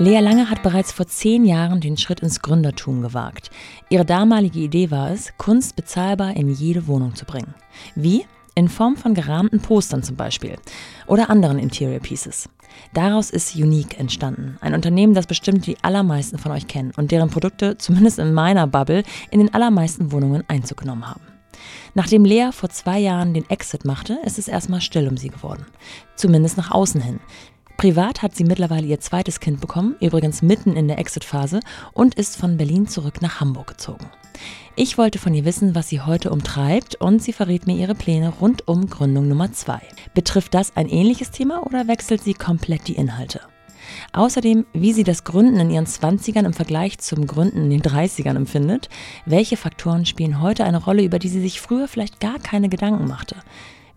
Lea Lange hat bereits vor zehn Jahren den Schritt ins Gründertum gewagt. Ihre damalige Idee war es, Kunst bezahlbar in jede Wohnung zu bringen. Wie? In Form von gerahmten Postern zum Beispiel oder anderen Interior Pieces. Daraus ist Unique entstanden, ein Unternehmen, das bestimmt die allermeisten von euch kennen und deren Produkte, zumindest in meiner Bubble, in den allermeisten Wohnungen Einzug genommen haben. Nachdem Lea vor zwei Jahren den Exit machte, ist es erstmal still um sie geworden. Zumindest nach außen hin. Privat hat sie mittlerweile ihr zweites Kind bekommen, übrigens mitten in der Exit-Phase, und ist von Berlin zurück nach Hamburg gezogen. Ich wollte von ihr wissen, was sie heute umtreibt, und sie verrät mir ihre Pläne rund um Gründung Nummer 2. Betrifft das ein ähnliches Thema oder wechselt sie komplett die Inhalte? Außerdem, wie sie das Gründen in ihren 20ern im Vergleich zum Gründen in den 30ern empfindet, welche Faktoren spielen heute eine Rolle, über die sie sich früher vielleicht gar keine Gedanken machte.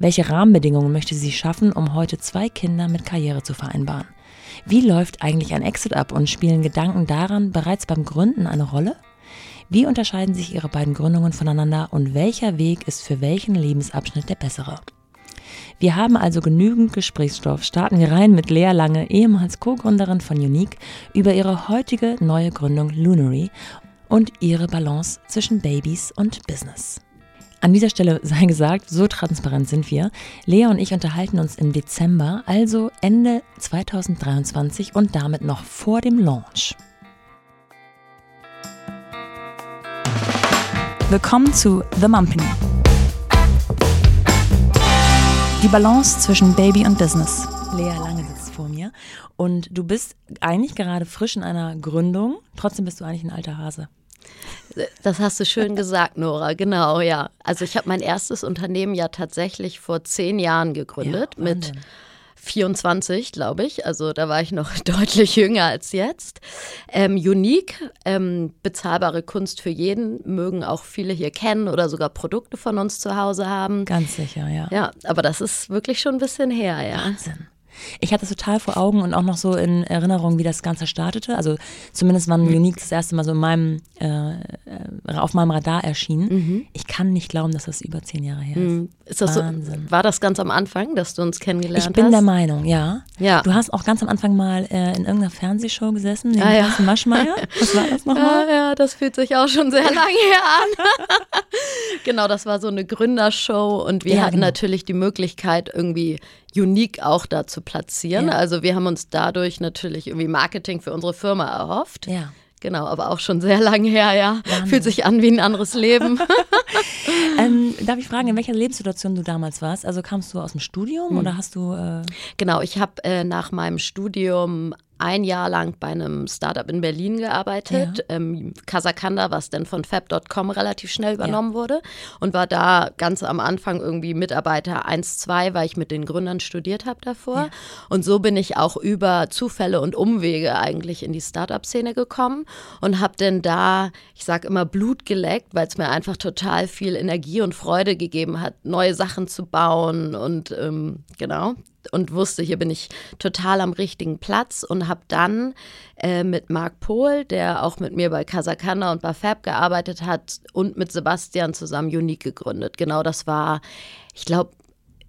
Welche Rahmenbedingungen möchte sie schaffen, um heute zwei Kinder mit Karriere zu vereinbaren? Wie läuft eigentlich ein Exit ab und spielen Gedanken daran bereits beim Gründen eine Rolle? Wie unterscheiden sich ihre beiden Gründungen voneinander und welcher Weg ist für welchen Lebensabschnitt der bessere? Wir haben also genügend Gesprächsstoff. Starten wir rein mit Lea Lange, ehemals Co-Gründerin von Unique, über ihre heutige neue Gründung Lunary und ihre Balance zwischen Babys und Business. An dieser Stelle sei gesagt, so transparent sind wir. Lea und ich unterhalten uns im Dezember, also Ende 2023 und damit noch vor dem Launch. Willkommen zu The Mumpany. Die Balance zwischen Baby und Business. Lea Lange sitzt vor mir und du bist eigentlich gerade frisch in einer Gründung, trotzdem bist du eigentlich ein alter Hase. Das hast du schön gesagt, Nora. Genau, ja. Also ich habe mein erstes Unternehmen ja tatsächlich vor zehn Jahren gegründet ja, mit 24, glaube ich. Also da war ich noch deutlich jünger als jetzt. Ähm, unique, ähm, bezahlbare Kunst für jeden, mögen auch viele hier kennen oder sogar Produkte von uns zu Hause haben. Ganz sicher, ja. Ja, aber das ist wirklich schon ein bisschen her, ja. Wahnsinn. Ich hatte es total vor Augen und auch noch so in Erinnerung, wie das Ganze startete. Also zumindest wann mhm. Unique das erste Mal so in meinem, äh, äh, auf meinem Radar erschien. Mhm. Ich kann nicht glauben, dass das über zehn Jahre her ist. Mhm. ist das Wahnsinn. So, war das ganz am Anfang, dass du uns kennengelernt hast? Ich bin hast? der Meinung, ja. ja. Du hast auch ganz am Anfang mal äh, in irgendeiner Fernsehshow gesessen, neben ah, ja. Maschmeyer. Was war das nochmal? Ja, ja, das fühlt sich auch schon sehr lange her an. genau, das war so eine Gründershow und wir ja, hatten genau. natürlich die Möglichkeit, irgendwie Unique auch da zu platzieren. Ja. Also wir haben uns dadurch natürlich irgendwie Marketing für unsere Firma erhofft. Ja. Genau, aber auch schon sehr lange her, ja. Wahnsinn. Fühlt sich an wie ein anderes Leben. ähm, darf ich fragen, in welcher Lebenssituation du damals warst? Also kamst du aus dem Studium hm. oder hast du. Äh genau, ich habe äh, nach meinem Studium ein Jahr lang bei einem Startup in Berlin gearbeitet, ja. ähm, Kasakanda, was dann von Fab.com relativ schnell übernommen ja. wurde und war da ganz am Anfang irgendwie Mitarbeiter 1, 2, weil ich mit den Gründern studiert habe davor. Ja. Und so bin ich auch über Zufälle und Umwege eigentlich in die Startup-Szene gekommen und habe dann da, ich sage immer, Blut geleckt, weil es mir einfach total viel Energie und Freude gegeben hat, neue Sachen zu bauen und ähm, genau, und wusste, hier bin ich total am richtigen Platz und habe dann äh, mit Marc Pohl, der auch mit mir bei Casacana und bei Fab gearbeitet hat und mit Sebastian zusammen Unique gegründet. Genau das war, ich glaube,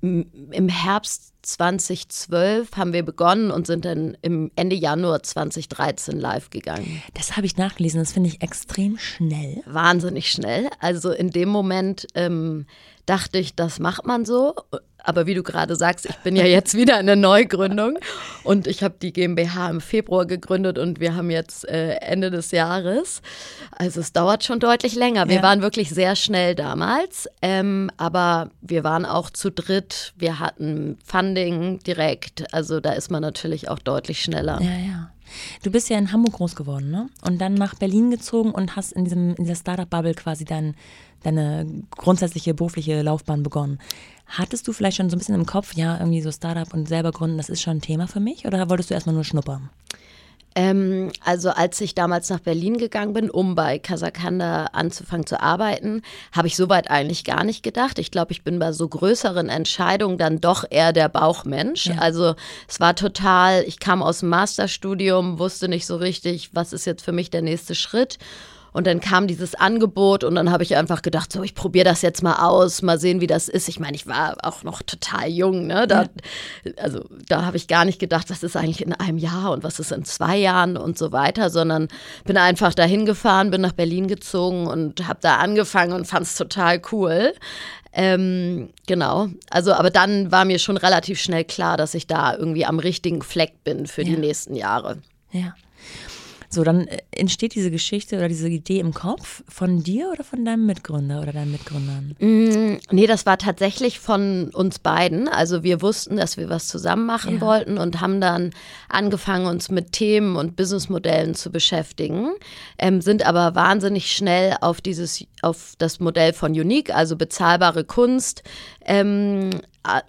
im Herbst 2012 haben wir begonnen und sind dann im Ende Januar 2013 live gegangen. Das habe ich nachgelesen, das finde ich extrem schnell. Wahnsinnig schnell. Also in dem Moment ähm, dachte ich, das macht man so. Aber wie du gerade sagst, ich bin ja jetzt wieder in der Neugründung und ich habe die GmbH im Februar gegründet und wir haben jetzt äh, Ende des Jahres. Also es dauert schon deutlich länger. Wir ja. waren wirklich sehr schnell damals, ähm, aber wir waren auch zu dritt. Wir hatten Funding direkt. Also da ist man natürlich auch deutlich schneller. Ja, ja. Du bist ja in Hamburg groß geworden, ne? Und dann nach Berlin gezogen und hast in, diesem, in dieser Startup-Bubble quasi dein, deine grundsätzliche berufliche Laufbahn begonnen. Hattest du vielleicht schon so ein bisschen im Kopf, ja, irgendwie so Startup und selber gründen, das ist schon ein Thema für mich? Oder wolltest du erstmal nur schnuppern? Ähm, also als ich damals nach Berlin gegangen bin, um bei Kasakanda anzufangen zu arbeiten, habe ich soweit eigentlich gar nicht gedacht. Ich glaube, ich bin bei so größeren Entscheidungen dann doch eher der Bauchmensch. Ja. Also es war total, ich kam aus dem Masterstudium, wusste nicht so richtig, was ist jetzt für mich der nächste Schritt Und dann kam dieses Angebot und dann habe ich einfach gedacht, so, ich probiere das jetzt mal aus, mal sehen, wie das ist. Ich meine, ich war auch noch total jung, ne? Da, also da habe ich gar nicht gedacht, was ist eigentlich in einem Jahr und was ist in zwei Jahren und so weiter, sondern bin einfach dahin gefahren, bin nach Berlin gezogen und habe da angefangen und fand es total cool. Ähm, genau. Also, aber dann war mir schon relativ schnell klar, dass ich da irgendwie am richtigen Fleck bin für ja. die nächsten Jahre. Ja. So, dann äh, entsteht diese Geschichte oder diese Idee im Kopf von dir oder von deinem Mitgründer oder deinen Mitgründern? Mm, nee, das war tatsächlich von uns beiden. Also wir wussten, dass wir was zusammen machen ja. wollten und haben dann angefangen, uns mit Themen und Businessmodellen zu beschäftigen, ähm, sind aber wahnsinnig schnell auf dieses, auf das Modell von Unique, also bezahlbare Kunst, ähm,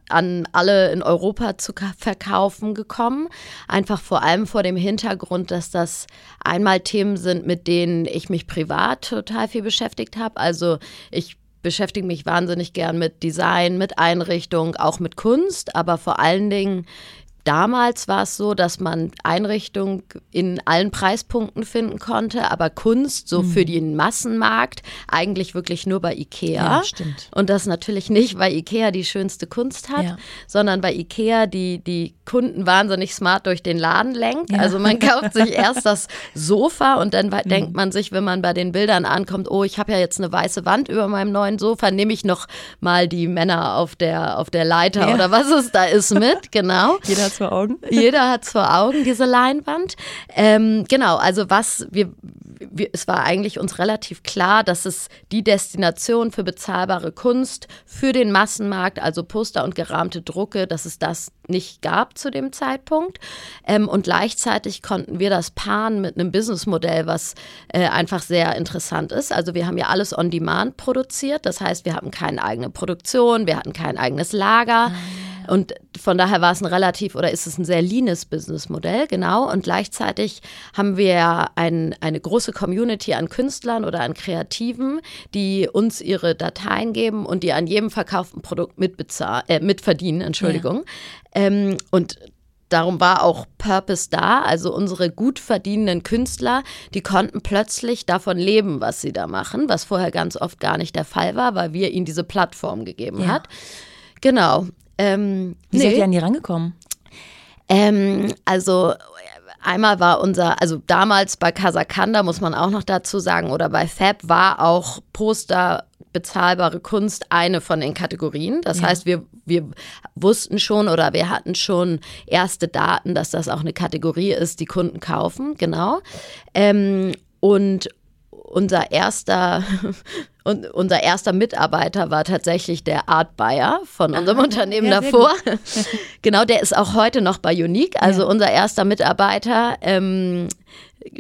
an alle in Europa zu verkaufen gekommen. Einfach vor allem vor dem Hintergrund, dass das einmal Themen sind, mit denen ich mich privat total viel beschäftigt habe. Also ich beschäftige mich wahnsinnig gern mit Design, mit Einrichtung, auch mit Kunst, aber vor allen Dingen Damals war es so, dass man Einrichtungen in allen Preispunkten finden konnte, aber Kunst so mhm. für den Massenmarkt eigentlich wirklich nur bei Ikea. Ja, stimmt. Und das natürlich nicht, weil Ikea die schönste Kunst hat, ja. sondern weil Ikea die, die Kunden wahnsinnig smart durch den Laden lenkt. Ja. Also man kauft sich erst das Sofa und dann mhm. denkt man sich, wenn man bei den Bildern ankommt, oh, ich habe ja jetzt eine weiße Wand über meinem neuen Sofa, nehme ich noch mal die Männer auf der, auf der Leiter oder was es da ist mit, genau. Jeder hat's vor Augen. Jeder hat vor Augen, diese Leinwand. Ähm, genau, also was wir, wir, es war eigentlich uns relativ klar, dass es die Destination für bezahlbare Kunst für den Massenmarkt, also Poster und gerahmte Drucke, dass es das nicht gab zu dem Zeitpunkt. Ähm, und gleichzeitig konnten wir das paaren mit einem Businessmodell, was äh, einfach sehr interessant ist. Also wir haben ja alles on demand produziert. Das heißt, wir hatten keine eigene Produktion, wir hatten kein eigenes Lager. Ah, und von daher war es ein relativ oder ist es ein sehr leanes Businessmodell, genau. Und gleichzeitig haben wir ein, eine große Community an Künstlern oder an Kreativen, die uns ihre Dateien geben und die an jedem verkauften Produkt äh, mitverdienen, Entschuldigung. Ja. Ähm, und darum war auch Purpose da. Also unsere gut verdienenden Künstler, die konnten plötzlich davon leben, was sie da machen, was vorher ganz oft gar nicht der Fall war, weil wir ihnen diese Plattform gegeben ja. hat. Genau. Ähm, Wie nee. seid ihr an die rangekommen? Ähm, also einmal war unser, also damals bei Casacanda muss man auch noch dazu sagen, oder bei Fab war auch Poster bezahlbare Kunst eine von den Kategorien. Das ja. heißt, wir, wir wussten schon oder wir hatten schon erste Daten, dass das auch eine Kategorie ist, die Kunden kaufen, genau. Ähm, und unser erster und unser erster Mitarbeiter war tatsächlich der Art Bayer von unserem ah, Unternehmen ja, davor. genau, der ist auch heute noch bei Unique. Also ja. unser erster Mitarbeiter ähm,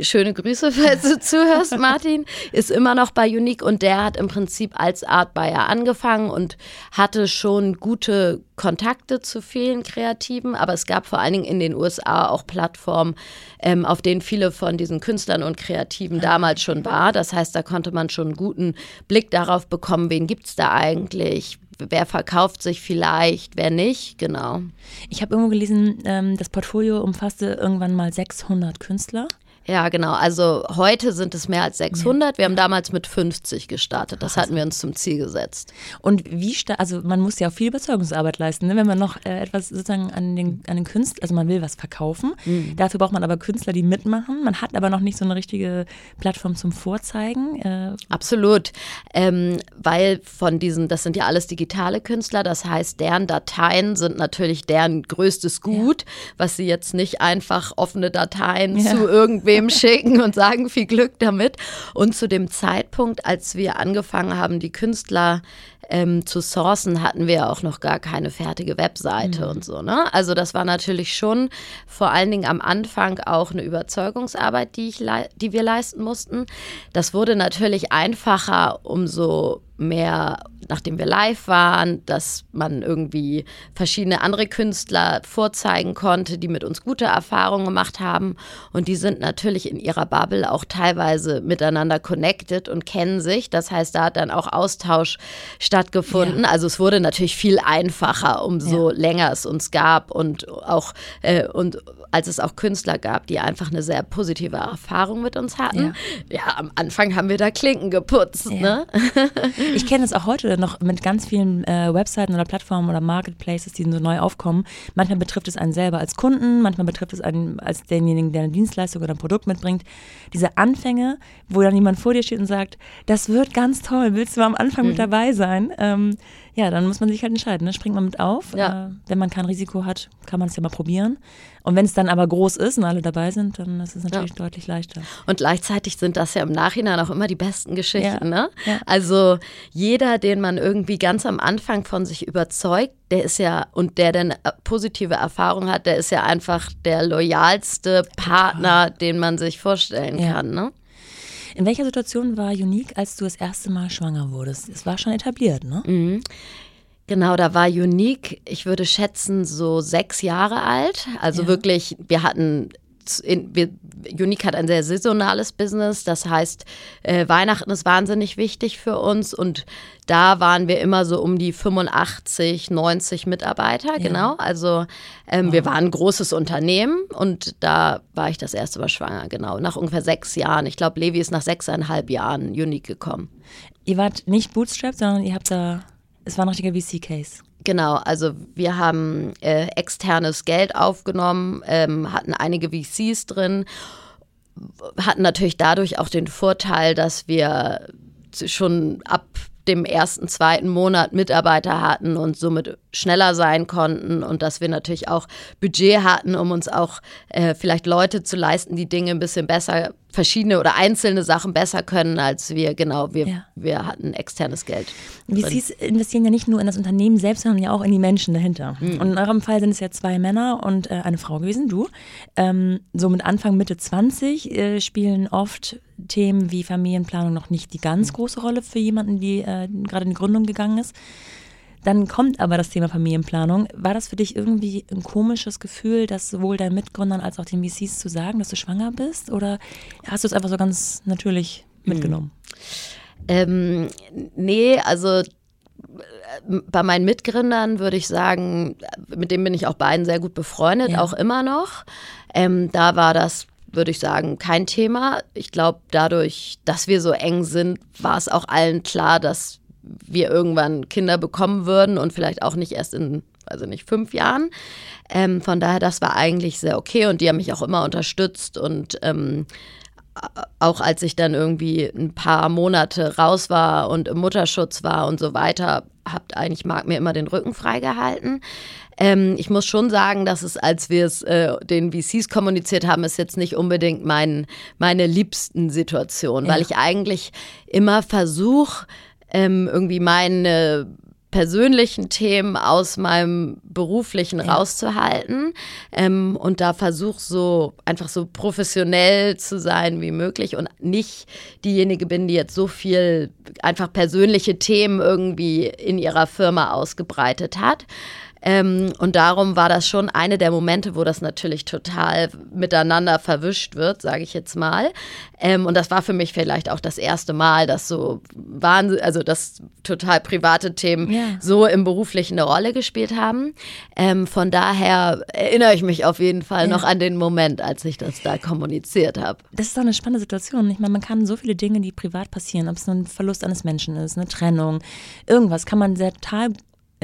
Schöne Grüße, falls du zuhörst, Martin, ist immer noch bei Unique und der hat im Prinzip als Art Buyer angefangen und hatte schon gute Kontakte zu vielen Kreativen, aber es gab vor allen Dingen in den USA auch Plattformen, ähm, auf denen viele von diesen Künstlern und Kreativen damals schon war. Das heißt, da konnte man schon einen guten Blick darauf bekommen, wen gibt es da eigentlich, wer verkauft sich vielleicht, wer nicht, genau. Ich habe irgendwo gelesen, ähm, das Portfolio umfasste irgendwann mal 600 Künstler. Ja, genau. Also heute sind es mehr als 600. Wir haben damals mit 50 gestartet. Das hatten wir uns zum Ziel gesetzt. Und wie also man muss ja auch viel Überzeugungsarbeit leisten, ne? wenn man noch äh, etwas sozusagen an den, an den Künstler, also man will was verkaufen. Mhm. Dafür braucht man aber Künstler, die mitmachen. Man hat aber noch nicht so eine richtige Plattform zum Vorzeigen. Äh. Absolut. Ähm, weil von diesen, das sind ja alles digitale Künstler. Das heißt, deren Dateien sind natürlich deren größtes Gut, ja. was sie jetzt nicht einfach offene Dateien ja. zu irgendwie wem schicken und sagen viel Glück damit. Und zu dem Zeitpunkt, als wir angefangen haben, die Künstler ähm, zu sourcen, hatten wir auch noch gar keine fertige Webseite mhm. und so. Ne? Also das war natürlich schon vor allen Dingen am Anfang auch eine Überzeugungsarbeit, die, ich die wir leisten mussten. Das wurde natürlich einfacher, umso mehr, nachdem wir live waren, dass man irgendwie verschiedene andere Künstler vorzeigen konnte, die mit uns gute Erfahrungen gemacht haben. Und die sind natürlich in ihrer Bubble auch teilweise miteinander connected und kennen sich. Das heißt, da hat dann auch Austausch stattgefunden. Ja. Also es wurde natürlich viel einfacher, umso ja. länger es uns gab und auch äh, und als es auch Künstler gab, die einfach eine sehr positive Erfahrung mit uns hatten. Ja, ja am Anfang haben wir da Klinken geputzt. Ja. Ne? ich kenne es auch heute noch mit ganz vielen äh, Webseiten oder Plattformen oder Marketplaces, die so neu aufkommen. Manchmal betrifft es einen selber als Kunden, manchmal betrifft es einen als denjenigen, der eine Dienstleistung oder ein Produkt mitbringt. Diese Anfänge, wo dann jemand vor dir steht und sagt, das wird ganz toll, willst du am Anfang mhm. mit dabei sein? Ähm, ja, dann muss man sich halt entscheiden. Ne? Springt man mit auf. Ja. Äh, wenn man kein Risiko hat, kann man es ja mal probieren. Und wenn es dann aber groß ist und alle dabei sind, dann ist es natürlich ja. deutlich leichter. Und gleichzeitig sind das ja im Nachhinein auch immer die besten Geschichten. Ne? Also jeder, den man irgendwie ganz am Anfang von sich überzeugt, der ist ja, und der dann positive Erfahrung hat, der ist ja einfach der loyalste Partner, den man sich vorstellen kann. Ne? In welcher Situation war Unique, als du das erste Mal schwanger wurdest? Es war schon etabliert, ne? Mhm. Genau, da war Unique, ich würde schätzen, so sechs Jahre alt. Also ja. wirklich, wir hatten in, wir, Unique hat ein sehr saisonales Business, das heißt, äh, Weihnachten ist wahnsinnig wichtig für uns und da waren wir immer so um die 85, 90 Mitarbeiter, ja. genau. Also ähm, wow. wir waren ein großes Unternehmen und da war ich das erste Mal schwanger, genau, nach ungefähr sechs Jahren. Ich glaube, Levi ist nach sechseinhalb Jahren Unique gekommen. Ihr wart nicht Bootstrapped, sondern ihr habt da, es war noch die VC-Case. Genau, also wir haben äh, externes Geld aufgenommen, ähm, hatten einige VCs drin, hatten natürlich dadurch auch den Vorteil, dass wir schon ab dem ersten, zweiten Monat Mitarbeiter hatten und somit schneller sein konnten und dass wir natürlich auch Budget hatten, um uns auch äh, vielleicht Leute zu leisten, die Dinge ein bisschen besser, verschiedene oder einzelne Sachen besser können als wir. Genau, wir, ja. wir hatten externes Geld. VCs investieren ja nicht nur in das Unternehmen selbst, sondern ja auch in die Menschen dahinter. Mhm. Und in eurem Fall sind es ja zwei Männer und äh, eine Frau gewesen, du. Ähm, so mit Anfang, Mitte 20 äh, spielen oft Themen wie Familienplanung noch nicht die ganz mhm. große Rolle für jemanden, die äh, gerade in die Gründung gegangen ist. Dann kommt aber das Thema Familienplanung. War das für dich irgendwie ein komisches Gefühl, das sowohl deinen Mitgründern als auch den VCs zu sagen, dass du schwanger bist? Oder hast du es einfach so ganz natürlich mhm. mitgenommen? Ähm, nee, also äh, bei meinen Mitgründern würde ich sagen, mit denen bin ich auch beiden sehr gut befreundet, ja. auch immer noch. Ähm, da war das würde ich sagen, kein Thema. Ich glaube, dadurch, dass wir so eng sind, war es auch allen klar, dass wir irgendwann Kinder bekommen würden und vielleicht auch nicht erst in, also nicht fünf Jahren. Ähm, von daher, das war eigentlich sehr okay und die haben mich auch immer unterstützt und ähm, auch als ich dann irgendwie ein paar Monate raus war und im Mutterschutz war und so weiter, habt eigentlich Marc mir immer den Rücken freigehalten. Ähm, ich muss schon sagen, dass es, als wir es äh, den VCs kommuniziert haben, ist jetzt nicht unbedingt mein, meine liebsten Situation, ja. weil ich eigentlich immer versuche, ähm, irgendwie meine persönlichen Themen aus meinem beruflichen ja. rauszuhalten ähm, und da versuche so einfach so professionell zu sein wie möglich und nicht diejenige bin, die jetzt so viel einfach persönliche Themen irgendwie in ihrer Firma ausgebreitet hat. Ähm, und darum war das schon eine der Momente, wo das natürlich total miteinander verwischt wird, sage ich jetzt mal. Ähm, und das war für mich vielleicht auch das erste Mal, dass so Wahnsinn, also dass total private Themen ja. so im Beruflichen eine Rolle gespielt haben. Ähm, von daher erinnere ich mich auf jeden Fall ja. noch an den Moment, als ich das da kommuniziert habe. Das ist doch eine spannende Situation. Ich meine, man kann so viele Dinge, die privat passieren, ob es nur ein Verlust eines Menschen ist, eine Trennung, irgendwas, kann man sehr total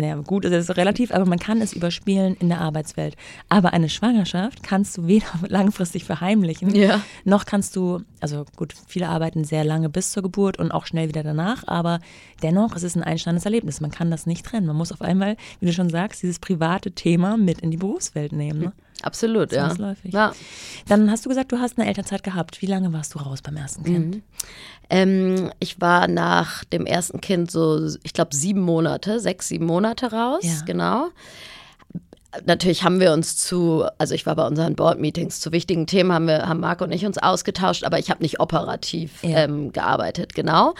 ja, gut ist es relativ, aber man kann es überspielen in der Arbeitswelt. Aber eine Schwangerschaft kannst du weder langfristig verheimlichen, ja. noch kannst du, also gut, viele arbeiten sehr lange bis zur Geburt und auch schnell wieder danach, aber dennoch es ist es ein einschneidendes Erlebnis. Man kann das nicht trennen. Man muss auf einmal, wie du schon sagst, dieses private Thema mit in die Berufswelt nehmen. Ne? Absolut, ja. ja. Dann hast du gesagt, du hast eine Elternzeit gehabt. Wie lange warst du raus beim ersten Kind? Mhm. Ähm, ich war nach dem ersten Kind so, ich glaube, sieben Monate, sechs, sieben Monate raus, ja. genau. Natürlich haben wir uns zu, also ich war bei unseren Board-Meetings, zu wichtigen Themen haben wir, haben Marco und ich uns ausgetauscht, aber ich habe nicht operativ ja. ähm, gearbeitet, genau.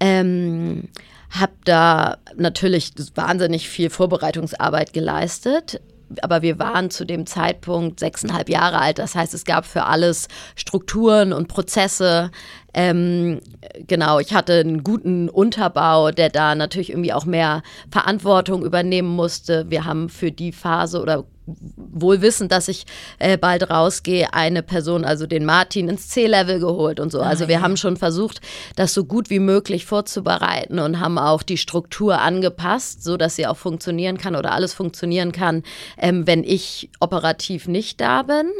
Ähm, habe da natürlich wahnsinnig viel Vorbereitungsarbeit geleistet aber wir waren zu dem Zeitpunkt sechseinhalb Jahre alt. Das heißt, es gab für alles Strukturen und Prozesse. Ähm, genau, ich hatte einen guten Unterbau, der da natürlich irgendwie auch mehr Verantwortung übernehmen musste. Wir haben für die Phase oder wohl wissend, dass ich äh, bald rausgehe, eine Person, also den Martin, ins C-Level geholt und so. Also ah, wir haben schon versucht, das so gut wie möglich vorzubereiten und haben auch die Struktur angepasst, so dass sie auch funktionieren kann oder alles funktionieren kann, ähm, wenn ich operativ nicht da bin.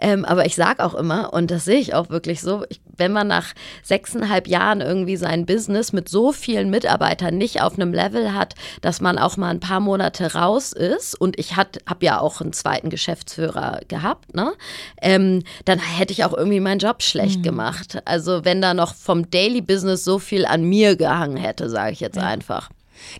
Ähm, aber ich sage auch immer, und das sehe ich auch wirklich so, ich, wenn man nach sechseinhalb Jahren irgendwie sein Business mit so vielen Mitarbeitern nicht auf einem Level hat, dass man auch mal ein paar Monate raus ist und ich habe ja auch einen zweiten Geschäftsführer gehabt, ne? Ähm, dann hätte ich auch irgendwie meinen Job schlecht mhm. gemacht. Also wenn da noch vom Daily Business so viel an mir gehangen hätte, sage ich jetzt ja. einfach.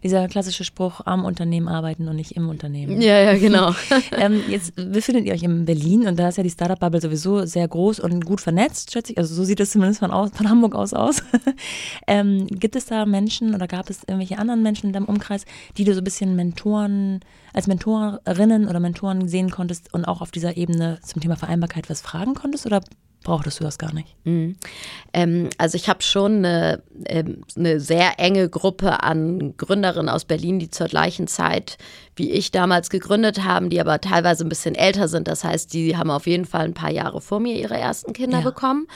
Dieser klassische Spruch, am Unternehmen arbeiten und nicht im Unternehmen. Ja, ja, genau. ähm, jetzt befindet ihr euch in Berlin und da ist ja die Startup-Bubble sowieso sehr groß und gut vernetzt, schätze ich. Also so sieht es zumindest von, aus, von Hamburg aus aus. ähm, gibt es da Menschen oder gab es irgendwelche anderen Menschen in deinem Umkreis, die du so ein bisschen Mentoren, als Mentorinnen oder Mentoren sehen konntest und auch auf dieser Ebene zum Thema Vereinbarkeit was fragen konntest? Oder brauchtest du das gar nicht? Mhm. Ähm, also ich habe schon eine, ähm, eine sehr enge Gruppe an Gründerinnen aus Berlin, die zur gleichen Zeit wie ich damals gegründet haben, die aber teilweise ein bisschen älter sind. Das heißt, die haben auf jeden Fall ein paar Jahre vor mir ihre ersten Kinder ja. bekommen.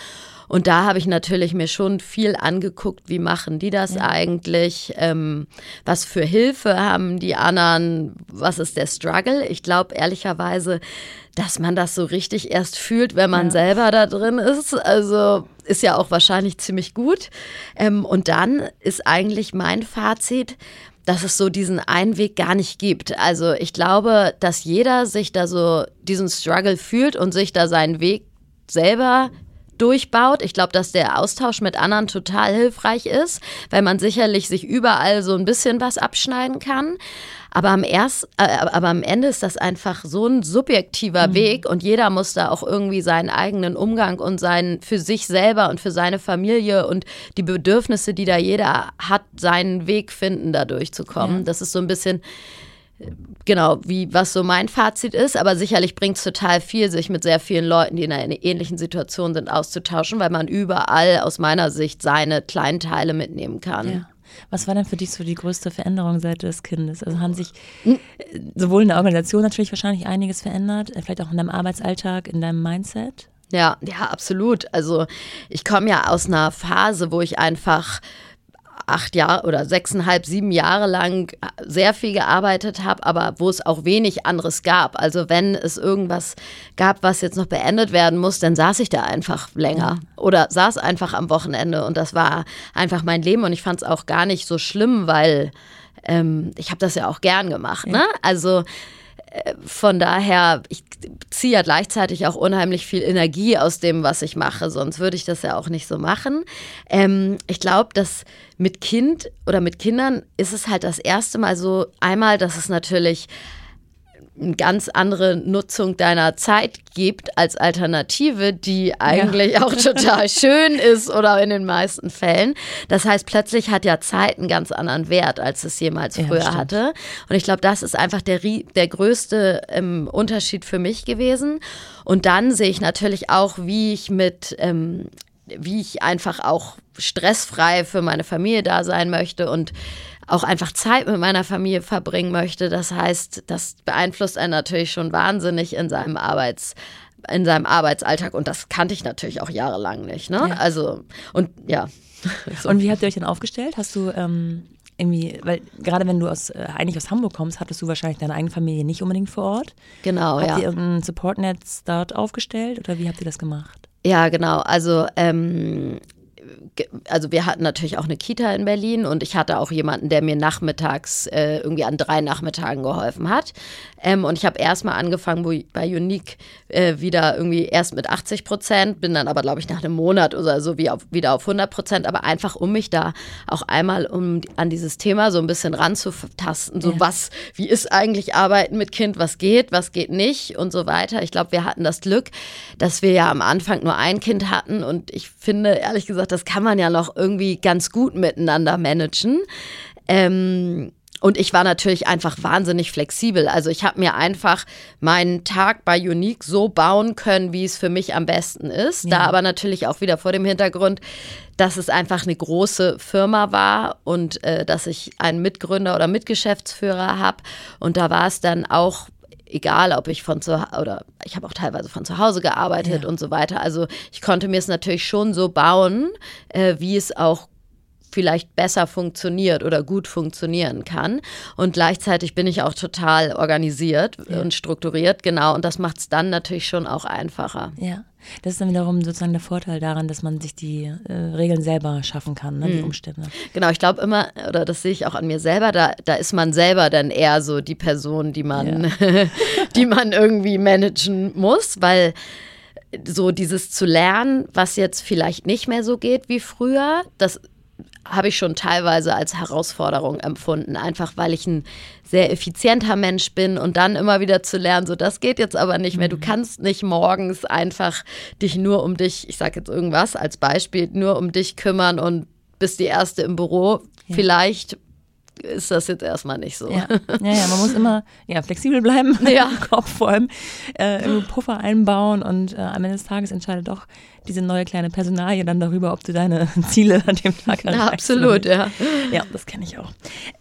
Und da habe ich natürlich mir schon viel angeguckt, wie machen die das ja. eigentlich, ähm, was für Hilfe haben die anderen, was ist der Struggle. Ich glaube ehrlicherweise, dass man das so richtig erst fühlt, wenn man ja. selber da drin ist. Also ist ja auch wahrscheinlich ziemlich gut. Ähm, und dann ist eigentlich mein Fazit, dass es so diesen einen Weg gar nicht gibt. Also ich glaube, dass jeder sich da so diesen Struggle fühlt und sich da seinen Weg selber durchbaut. Ich glaube, dass der Austausch mit anderen total hilfreich ist, weil man sicherlich sich überall so ein bisschen was abschneiden kann. Aber am, erst, äh, aber am Ende ist das einfach so ein subjektiver mhm. Weg und jeder muss da auch irgendwie seinen eigenen Umgang und seinen für sich selber und für seine Familie und die Bedürfnisse, die da jeder hat, seinen Weg finden, da durchzukommen. Ja. Das ist so ein bisschen genau, wie was so mein Fazit ist, aber sicherlich bringt es total viel, sich mit sehr vielen Leuten, die in einer ähnlichen Situation sind, auszutauschen, weil man überall aus meiner Sicht seine kleinen Teile mitnehmen kann. Ja. Was war denn für dich so die größte Veränderung seit des Kindes? Also haben sich hm. sowohl in der Organisation natürlich wahrscheinlich einiges verändert, äh, vielleicht auch in deinem Arbeitsalltag, in deinem Mindset? Ja, ja, absolut. Also ich komme ja aus einer Phase, wo ich einfach acht Jahre oder sechseinhalb, sieben Jahre lang sehr viel gearbeitet habe, aber wo es auch wenig anderes gab. Also wenn es irgendwas gab, was jetzt noch beendet werden muss, dann saß ich da einfach länger oder saß einfach am Wochenende und das war einfach mein Leben und ich fand es auch gar nicht so schlimm, weil ähm, ich habe das ja auch gern gemacht. Ne? Also von daher, ich ziehe ja gleichzeitig auch unheimlich viel Energie aus dem, was ich mache, sonst würde ich das ja auch nicht so machen. Ähm, ich glaube, dass mit Kind oder mit Kindern ist es halt das erste Mal so, einmal, dass es natürlich eine ganz andere Nutzung deiner Zeit gibt als Alternative, die eigentlich ja. auch total schön ist oder in den meisten Fällen. Das heißt, plötzlich hat ja Zeit einen ganz anderen Wert, als es jemals früher ja, hatte. Und ich glaube, das ist einfach der, der größte ähm, Unterschied für mich gewesen. Und dann sehe ich natürlich auch, wie ich mit ähm, wie ich einfach auch stressfrei für meine Familie da sein möchte und auch einfach Zeit mit meiner Familie verbringen möchte. Das heißt, das beeinflusst einen natürlich schon wahnsinnig in seinem Arbeits in seinem Arbeitsalltag und das kannte ich natürlich auch jahrelang nicht. Ne? Ja. Also und ja. so. Und wie habt ihr euch denn aufgestellt? Hast du ähm, irgendwie, weil gerade wenn du aus, äh, eigentlich aus Hamburg kommst, hattest du wahrscheinlich deine eigene Familie nicht unbedingt vor Ort. Genau, habt ja. Habt ihr irgendein Supportnetz dort aufgestellt oder wie habt ihr das gemacht? Ja, genau. Also ähm, also wir hatten natürlich auch eine Kita in Berlin und ich hatte auch jemanden, der mir nachmittags äh, irgendwie an drei Nachmittagen geholfen hat. Ähm, und ich habe erstmal angefangen wo, bei Unique äh, wieder irgendwie erst mit 80 Prozent, bin dann aber, glaube ich, nach einem Monat oder so wie auf, wieder auf 100 Prozent, aber einfach um mich da auch einmal um an dieses Thema so ein bisschen ranzutasten. So ja. was, wie ist eigentlich Arbeiten mit Kind, was geht, was geht nicht und so weiter. Ich glaube, wir hatten das Glück, dass wir ja am Anfang nur ein Kind hatten und ich finde, ehrlich gesagt, das kann man ja noch irgendwie ganz gut miteinander managen. Ähm, und ich war natürlich einfach wahnsinnig flexibel. Also ich habe mir einfach meinen Tag bei Unique so bauen können, wie es für mich am besten ist. Ja. Da aber natürlich auch wieder vor dem Hintergrund, dass es einfach eine große Firma war und äh, dass ich einen Mitgründer oder Mitgeschäftsführer habe. Und da war es dann auch egal ob ich von zu oder ich habe auch teilweise von zu Hause gearbeitet Ja. und so weiter. Also ich konnte mir es natürlich schon so bauen, äh, wie es auch vielleicht besser funktioniert oder gut funktionieren kann. Und gleichzeitig bin ich auch total organisiert und strukturiert, genau. Und das macht es dann natürlich schon auch einfacher. Ja, das ist dann wiederum sozusagen der Vorteil daran, dass man sich die äh, Regeln selber schaffen kann, ne, die Umstände. Genau, ich glaube immer, oder das sehe ich auch an mir selber, da, da ist man selber dann eher so die Person, die man, die man irgendwie managen muss, weil so dieses zu lernen, was jetzt vielleicht nicht mehr so geht wie früher, das habe ich schon teilweise als Herausforderung empfunden, einfach weil ich ein sehr effizienter Mensch bin und dann immer wieder zu lernen, so das geht jetzt aber nicht mehr. Du kannst nicht morgens einfach dich nur um dich, ich sage jetzt irgendwas als Beispiel, nur um dich kümmern und bist die Erste im Büro. Vielleicht ist das jetzt erstmal nicht so. Ja. ja, ja, man muss immer ja, flexibel bleiben Ja. im Kopf vor allem, äh, Puffer einbauen und äh, am Ende des Tages entscheidet doch diese neue kleine Personalie dann darüber, ob du deine Ziele an dem Tag erreichst. Ja, absolut, ja. Ja, das kenne ich auch.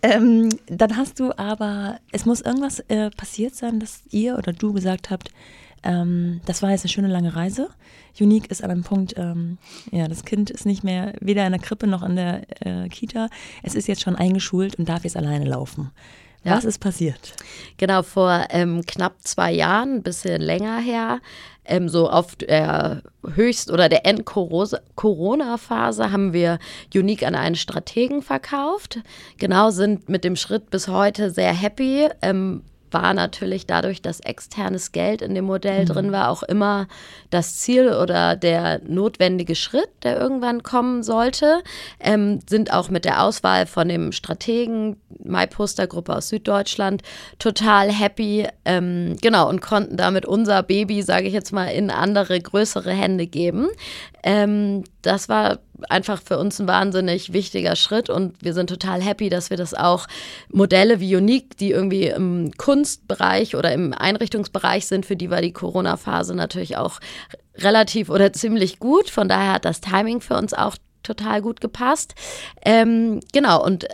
Ähm, dann hast du aber, es muss irgendwas äh, passiert sein, dass ihr oder du gesagt habt, ähm, das war jetzt eine schöne lange Reise. Unique ist an einem Punkt, ähm, ja, das Kind ist nicht mehr weder in der Krippe noch in der äh, Kita. Es ist jetzt schon eingeschult und darf jetzt alleine laufen. Ja. Was ist passiert? Genau, vor ähm, knapp zwei Jahren, ein bisschen länger her, ähm, so auf der Höchst- oder der End-Corona-Phase haben wir Unique an einen Strategen verkauft. Genau, sind mit dem Schritt bis heute sehr happy. Ähm, war natürlich dadurch, dass externes Geld in dem Modell drin war, auch immer das Ziel oder der notwendige Schritt, der irgendwann kommen sollte. Ähm, sind auch mit der Auswahl von dem Strategen, MyPoster-Gruppe aus Süddeutschland, total happy. Ähm, genau, und konnten damit unser Baby, sage ich jetzt mal, in andere, größere Hände geben. Ähm, das war einfach für uns ein wahnsinnig wichtiger Schritt und wir sind total happy, dass wir das auch Modelle wie Unique, die irgendwie im Kunstbereich oder im Einrichtungsbereich sind, für die war die Corona-Phase natürlich auch relativ oder ziemlich gut. Von daher hat das Timing für uns auch total gut gepasst. Ähm, genau, und äh,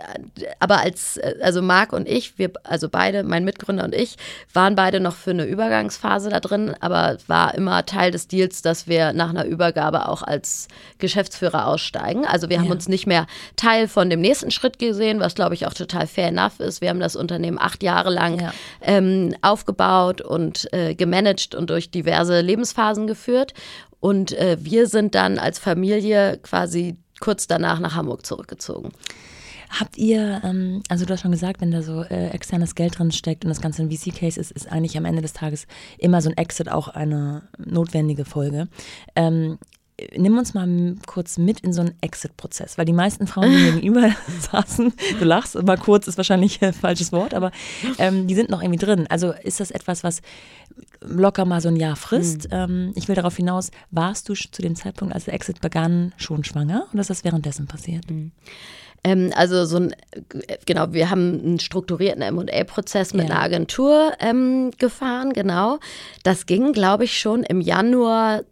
aber als, äh, also Marc und ich, wir, also beide, mein Mitgründer und ich, waren beide noch für eine Übergangsphase da drin, aber war immer Teil des Deals, dass wir nach einer Übergabe auch als Geschäftsführer aussteigen. Also wir haben Ja. uns nicht mehr Teil von dem nächsten Schritt gesehen, was glaube ich auch total fair enough ist. Wir haben das Unternehmen acht Jahre lang Ja. ähm, aufgebaut und äh, gemanagt und durch diverse Lebensphasen geführt. Und äh, wir sind dann als Familie quasi kurz danach nach Hamburg zurückgezogen. Habt ihr, ähm, also du hast schon gesagt, wenn da so äh, externes Geld drin steckt und das Ganze ein VC-Case ist, ist eigentlich am Ende des Tages immer so ein Exit auch eine notwendige Folge. Ähm, nimm uns mal kurz mit in so einen Exit-Prozess, weil die meisten Frauen, die gegenüber saßen, du lachst, mal kurz ist wahrscheinlich ein falsches Wort, aber ähm, die sind noch irgendwie drin. Also ist das etwas, was locker mal so ein Jahr frisst? Ähm, ich will darauf hinaus, warst du zu dem Zeitpunkt, als der Exit begann, schon schwanger oder ist das währenddessen passiert? Ähm, also so ein, genau, wir haben einen strukturierten M&A-Prozess mit Ja. einer Agentur ähm, gefahren, genau. Das ging, glaube ich, schon im Januar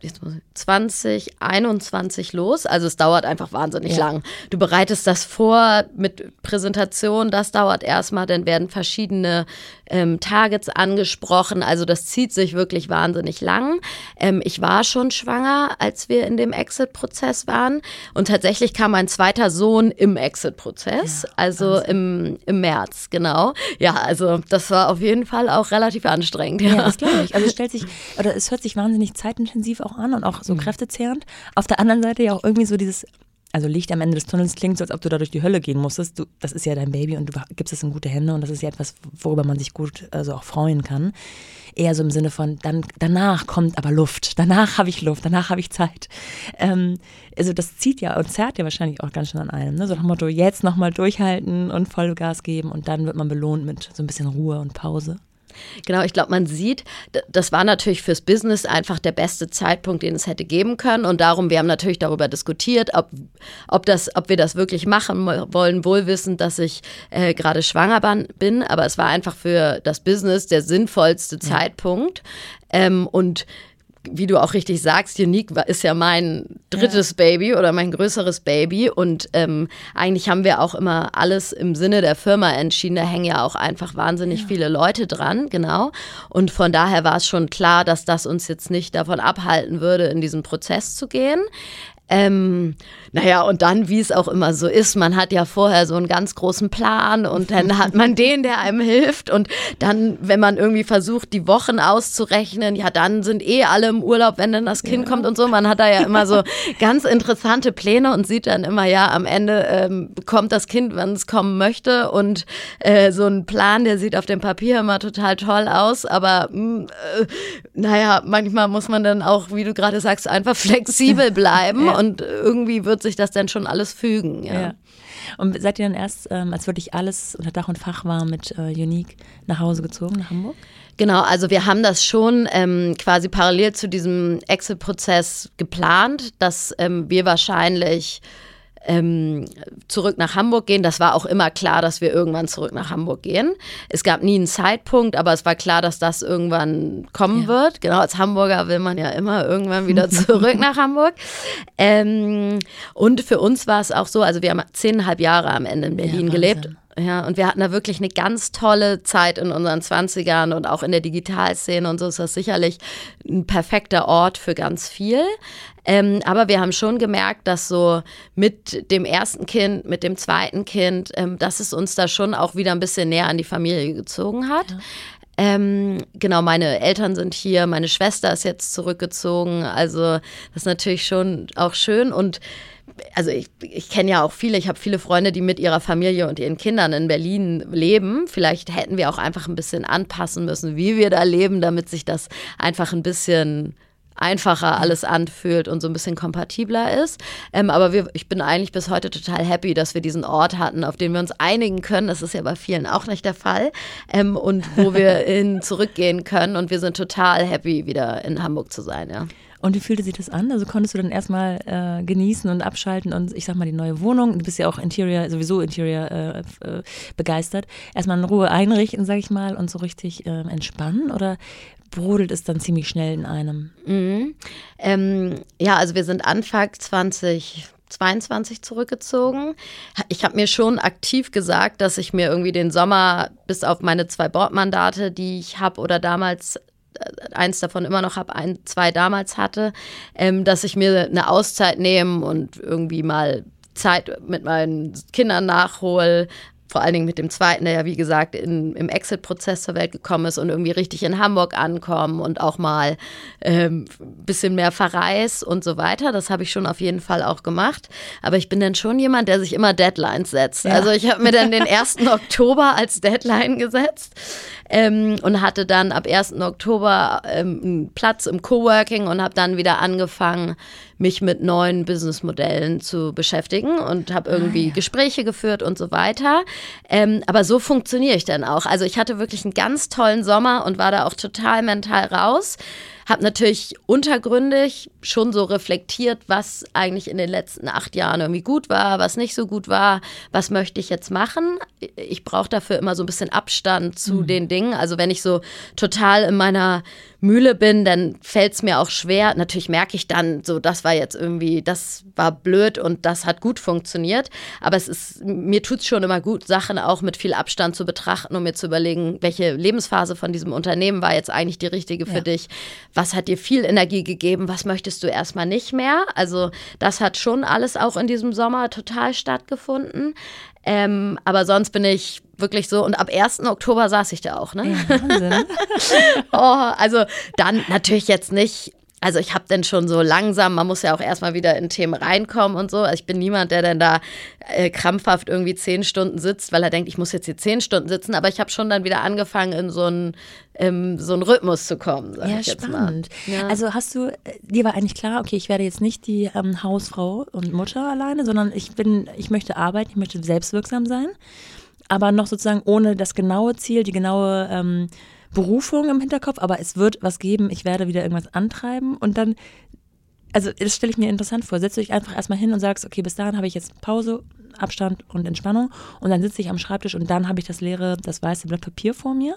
jetzt muss ich- 2021 los. Also es dauert einfach wahnsinnig Ja. lang. Du bereitest das vor mit Präsentation, das dauert erstmal, dann werden verschiedene ähm, Targets angesprochen. Also das zieht sich wirklich wahnsinnig lang. Ähm, ich war schon schwanger, als wir in dem Exit-Prozess waren. Und tatsächlich kam mein zweiter Sohn im Exit-Prozess, also im, im März, genau. Ja, also das war auf jeden Fall auch relativ anstrengend. Ja, Ja. das glaube ich. Also es stellt sich, oder es hört sich wahnsinnig zeitintensiv auch an und auch so kräftezehrend. Auf der anderen Seite ja auch irgendwie so dieses, also Licht am Ende des Tunnels klingt so, als ob du da durch die Hölle gehen musstest. Du, das ist ja dein Baby und du gibst es in gute Hände und das ist ja etwas, worüber man sich gut also auch freuen kann. Eher so im Sinne von, dann danach kommt aber Luft, danach habe ich Luft, danach habe ich Zeit. Ähm, also das zieht ja und zerrt ja wahrscheinlich auch ganz schön an einem. Ne? So nach dem Motto, jetzt nochmal durchhalten und Vollgas geben und dann wird man belohnt mit so ein bisschen Ruhe und Pause. Genau, ich glaube, man sieht, das war natürlich fürs Business einfach der beste Zeitpunkt, den es hätte geben können. Und darum, wir haben natürlich darüber diskutiert, ob, ob, das, ob wir das wirklich machen wollen, wohl wissend, dass ich äh, gerade schwanger bin. Aber es war einfach für das Business der sinnvollste Zeitpunkt. Ähm, und wie du auch richtig sagst, Unique ist ja mein drittes ja. Baby oder mein größeres Baby. Und ähm, eigentlich haben wir auch immer alles im Sinne der Firma entschieden. Da hängen ja auch einfach wahnsinnig ja. viele Leute dran, genau. Und von daher war es schon klar, dass das uns jetzt nicht davon abhalten würde, in diesen Prozess zu gehen. Ähm, naja, und dann, wie es auch immer so ist, man hat ja vorher so einen ganz großen Plan und dann hat man den, der einem hilft. Und dann, wenn man irgendwie versucht, die Wochen auszurechnen, ja, dann sind eh alle im Urlaub, wenn dann das Kind ja. kommt und so. Man hat da ja immer so ganz interessante Pläne und sieht dann immer, ja, am Ende ähm, kommt das Kind, wenn es kommen möchte. Und äh, so ein Plan, der sieht auf dem Papier immer total toll aus. Aber mh, mm, äh, naja, manchmal muss man dann auch, wie du gerade sagst, einfach flexibel bleiben. Ja und irgendwie wird sich das dann schon alles fügen. Ja. ja. Und seid ihr dann erst, ähm, als wirklich alles unter Dach und Fach war, mit äh, Unique nach Hause gezogen, nach Hamburg? Genau, also wir haben das schon ähm, quasi parallel zu diesem Exit-Prozess geplant, dass ähm, wir wahrscheinlich ähm, zurück nach Hamburg gehen. Das war auch immer klar, dass wir irgendwann zurück nach Hamburg gehen. Es gab nie einen Zeitpunkt, aber es war klar, dass das irgendwann kommen ja. wird. Genau, als Hamburger will man ja immer irgendwann wieder zurück nach Hamburg. Ähm, und für uns war es auch so, also wir haben zehneinhalb Jahre am Ende in Berlin ja, gelebt. Ja, und wir hatten da wirklich eine ganz tolle Zeit in unseren 20ern und auch in der Digitalszene und so ist das sicherlich ein perfekter Ort für ganz viel. Ähm, aber wir haben schon gemerkt, dass so mit dem ersten Kind, mit dem zweiten Kind, ähm, dass es uns da schon auch wieder ein bisschen näher an die Familie gezogen hat. Ja. Ähm, genau, meine Eltern sind hier, meine Schwester ist jetzt zurückgezogen. Also das ist natürlich schon auch schön und also ich, ich kenne ja auch viele, ich habe viele Freunde, die mit ihrer Familie und ihren Kindern in Berlin leben. Vielleicht hätten wir auch einfach ein bisschen anpassen müssen, wie wir da leben, damit sich das einfach ein bisschen einfacher alles anfühlt und so ein bisschen kompatibler ist. Ähm, aber wir, ich bin eigentlich bis heute total happy, dass wir diesen Ort hatten, auf den wir uns einigen können. Das ist ja bei vielen auch nicht der Fall. Ähm, und wo wir hin zurückgehen können. Und wir sind total happy, wieder in Hamburg zu sein, ja. Und wie fühlte sich das an? Also konntest du dann erstmal äh, genießen und abschalten und ich sag mal die neue Wohnung, du bist ja auch Interior, sowieso Interior äh, äh, begeistert, erstmal in Ruhe einrichten, sag ich mal, und so richtig äh, entspannen oder brodelt es dann ziemlich schnell in einem? Mhm. Ähm, ja, also wir sind Anfang 2022 zurückgezogen. Ich habe mir schon aktiv gesagt, dass ich mir irgendwie den Sommer bis auf meine zwei Bordmandate, die ich habe oder damals eins davon immer noch habe, ein, zwei damals hatte, ähm, dass ich mir eine Auszeit nehme und irgendwie mal Zeit mit meinen Kindern nachhole, vor allen Dingen mit dem zweiten, der ja wie gesagt in, im Exit-Prozess zur Welt gekommen ist und irgendwie richtig in Hamburg ankommen und auch mal ein ähm, bisschen mehr verreist und so weiter. Das habe ich schon auf jeden Fall auch gemacht. Aber ich bin dann schon jemand, der sich immer Deadlines setzt. Ja. Also ich habe mir dann den 1. Oktober als Deadline gesetzt ähm, und hatte dann ab 1. Oktober ähm, einen Platz im Coworking und habe dann wieder angefangen, mich mit neuen Businessmodellen zu beschäftigen und habe irgendwie ah, ja. Gespräche geführt und so weiter. Ähm, aber so funktioniere ich dann auch. Also ich hatte wirklich einen ganz tollen Sommer und war da auch total mental raus habe natürlich untergründig schon so reflektiert, was eigentlich in den letzten acht Jahren irgendwie gut war, was nicht so gut war, was möchte ich jetzt machen. Ich brauche dafür immer so ein bisschen Abstand zu mhm. den Dingen. Also wenn ich so total in meiner Mühle bin, dann fällt es mir auch schwer. Natürlich merke ich dann, so das war jetzt irgendwie, das war blöd und das hat gut funktioniert. Aber es ist, mir tut es schon immer gut, Sachen auch mit viel Abstand zu betrachten, um mir zu überlegen, welche Lebensphase von diesem Unternehmen war jetzt eigentlich die richtige für ja. dich was hat dir viel Energie gegeben, was möchtest du erstmal nicht mehr. Also das hat schon alles auch in diesem Sommer total stattgefunden. Ähm, aber sonst bin ich wirklich so, und ab 1. Oktober saß ich da auch, ne? Ja, oh, also dann natürlich jetzt nicht also ich habe dann schon so langsam, man muss ja auch erstmal wieder in Themen reinkommen und so. Also ich bin niemand, der dann da äh, krampfhaft irgendwie zehn Stunden sitzt, weil er denkt, ich muss jetzt hier zehn Stunden sitzen. Aber ich habe schon dann wieder angefangen, in so einen ähm, so einen Rhythmus zu kommen. Sag ja, ich jetzt spannend. Mal. Ja. Also hast du, dir war eigentlich klar, okay, ich werde jetzt nicht die ähm, Hausfrau und Mutter alleine, sondern ich bin, ich möchte arbeiten, ich möchte selbstwirksam sein, aber noch sozusagen ohne das genaue Ziel, die genaue ähm, Berufung im Hinterkopf, aber es wird was geben, ich werde wieder irgendwas antreiben und dann, also das stelle ich mir interessant vor. Setzt du dich einfach erstmal hin und sagst, okay, bis dahin habe ich jetzt Pause, Abstand und Entspannung und dann sitze ich am Schreibtisch und dann habe ich das leere, das weiße Blatt Papier vor mir.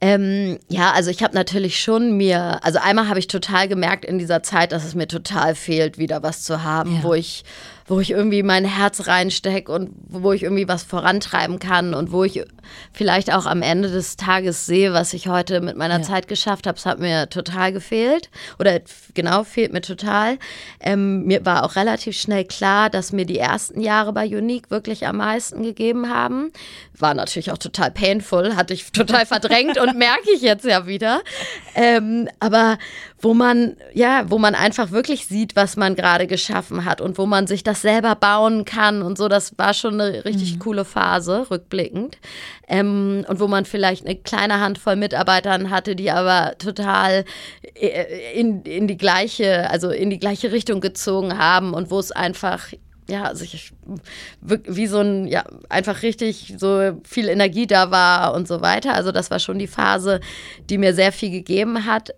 Ähm, ja, also ich habe natürlich schon mir, also einmal habe ich total gemerkt in dieser Zeit, dass es mir total fehlt, wieder was zu haben, ja. wo ich wo ich irgendwie mein Herz reinstecke und wo ich irgendwie was vorantreiben kann und wo ich vielleicht auch am Ende des Tages sehe, was ich heute mit meiner ja. Zeit geschafft habe. Es hat mir total gefehlt oder genau, fehlt mir total. Ähm, mir war auch relativ schnell klar, dass mir die ersten Jahre bei Unique wirklich am meisten gegeben haben. War natürlich auch total painful, hatte ich total verdrängt und merke ich jetzt ja wieder. Ähm, aber wo man, ja, wo man einfach wirklich sieht, was man gerade geschaffen hat und wo man sich das selber bauen kann und so, das war schon eine richtig mhm. coole Phase, rückblickend. Ähm, und wo man vielleicht eine kleine Handvoll Mitarbeitern hatte, die aber total äh, in, in die gleiche, also in die gleiche Richtung gezogen haben und wo es einfach ja, also ich, wie so ein, ja, einfach richtig so viel Energie da war und so weiter. Also das war schon die Phase, die mir sehr viel gegeben hat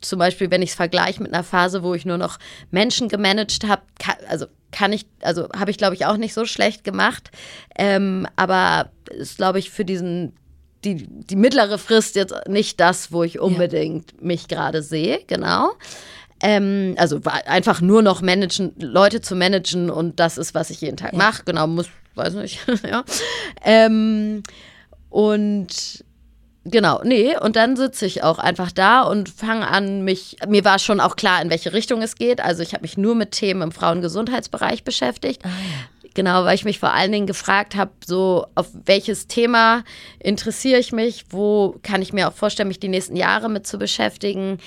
zum Beispiel, wenn ich es vergleiche mit einer Phase, wo ich nur noch Menschen gemanagt habe, also kann ich, also habe ich, glaube ich, auch nicht so schlecht gemacht. Ähm, aber ist, glaube ich, für diesen, die, die mittlere Frist jetzt nicht das, wo ich unbedingt ja. mich gerade sehe, genau. Ähm, also einfach nur noch managen, Leute zu managen und das ist, was ich jeden Tag ja. mache. Genau, muss, weiß nicht, ja. Ähm, und Genau, nee, und dann sitze ich auch einfach da und fange an, mich, mir war schon auch klar, in welche Richtung es geht. Also ich habe mich nur mit Themen im Frauengesundheitsbereich beschäftigt. Ah, ja. Genau, weil ich mich vor allen Dingen gefragt habe, so auf welches Thema interessiere ich mich, wo kann ich mir auch vorstellen, mich die nächsten Jahre mit zu beschäftigen.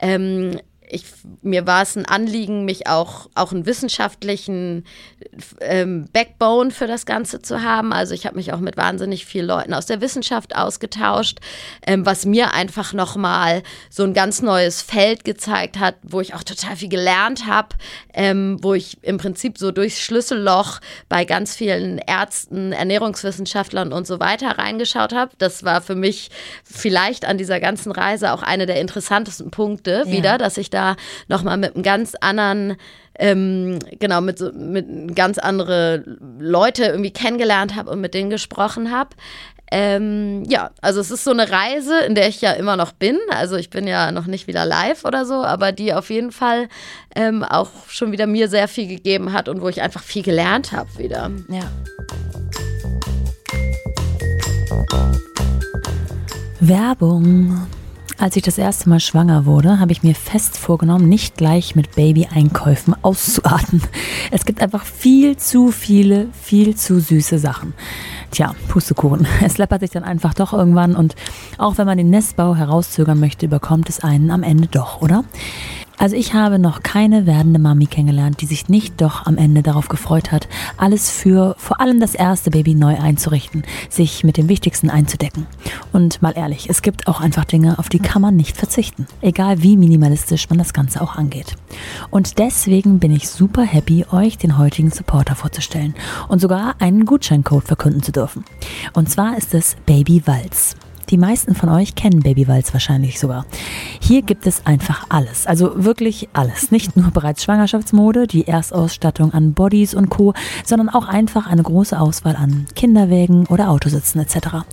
Ähm, ich, mir war es ein Anliegen, mich auch, auch einen wissenschaftlichen ähm, Backbone für das Ganze zu haben. Also ich habe mich auch mit wahnsinnig vielen Leuten aus der Wissenschaft ausgetauscht, ähm, was mir einfach nochmal so ein ganz neues Feld gezeigt hat, wo ich auch total viel gelernt habe, ähm, wo ich im Prinzip so durchs Schlüsselloch bei ganz vielen Ärzten, Ernährungswissenschaftlern und so weiter reingeschaut habe. Das war für mich vielleicht an dieser ganzen Reise auch eine der interessantesten Punkte ja. wieder, dass ich da nochmal mit einem ganz anderen ähm, genau, mit, so, mit ganz andere Leute irgendwie kennengelernt habe und mit denen gesprochen habe. Ähm, ja, also es ist so eine Reise, in der ich ja immer noch bin. Also ich bin ja noch nicht wieder live oder so, aber die auf jeden Fall ähm, auch schon wieder mir sehr viel gegeben hat und wo ich einfach viel gelernt habe wieder. Ja. Werbung. Als ich das erste Mal schwanger wurde, habe ich mir fest vorgenommen, nicht gleich mit Baby-Einkäufen auszuarten. Es gibt einfach viel zu viele, viel zu süße Sachen. Tja, Pustekuchen. Es läppert sich dann einfach doch irgendwann und auch wenn man den Nestbau herauszögern möchte, überkommt es einen am Ende doch, oder? Also ich habe noch keine werdende Mami kennengelernt, die sich nicht doch am Ende darauf gefreut hat, alles für vor allem das erste Baby neu einzurichten, sich mit dem Wichtigsten einzudecken. Und mal ehrlich, es gibt auch einfach Dinge, auf die kann man nicht verzichten, egal wie minimalistisch man das Ganze auch angeht. Und deswegen bin ich super happy, euch den heutigen Supporter vorzustellen und sogar einen Gutscheincode verkünden zu dürfen. Und zwar ist es Baby Walz. Die meisten von euch kennen Babywalz wahrscheinlich sogar. Hier gibt es einfach alles, also wirklich alles. Nicht nur bereits Schwangerschaftsmode, die Erstausstattung an Bodies und Co., sondern auch einfach eine große Auswahl an Kinderwägen oder Autositzen etc.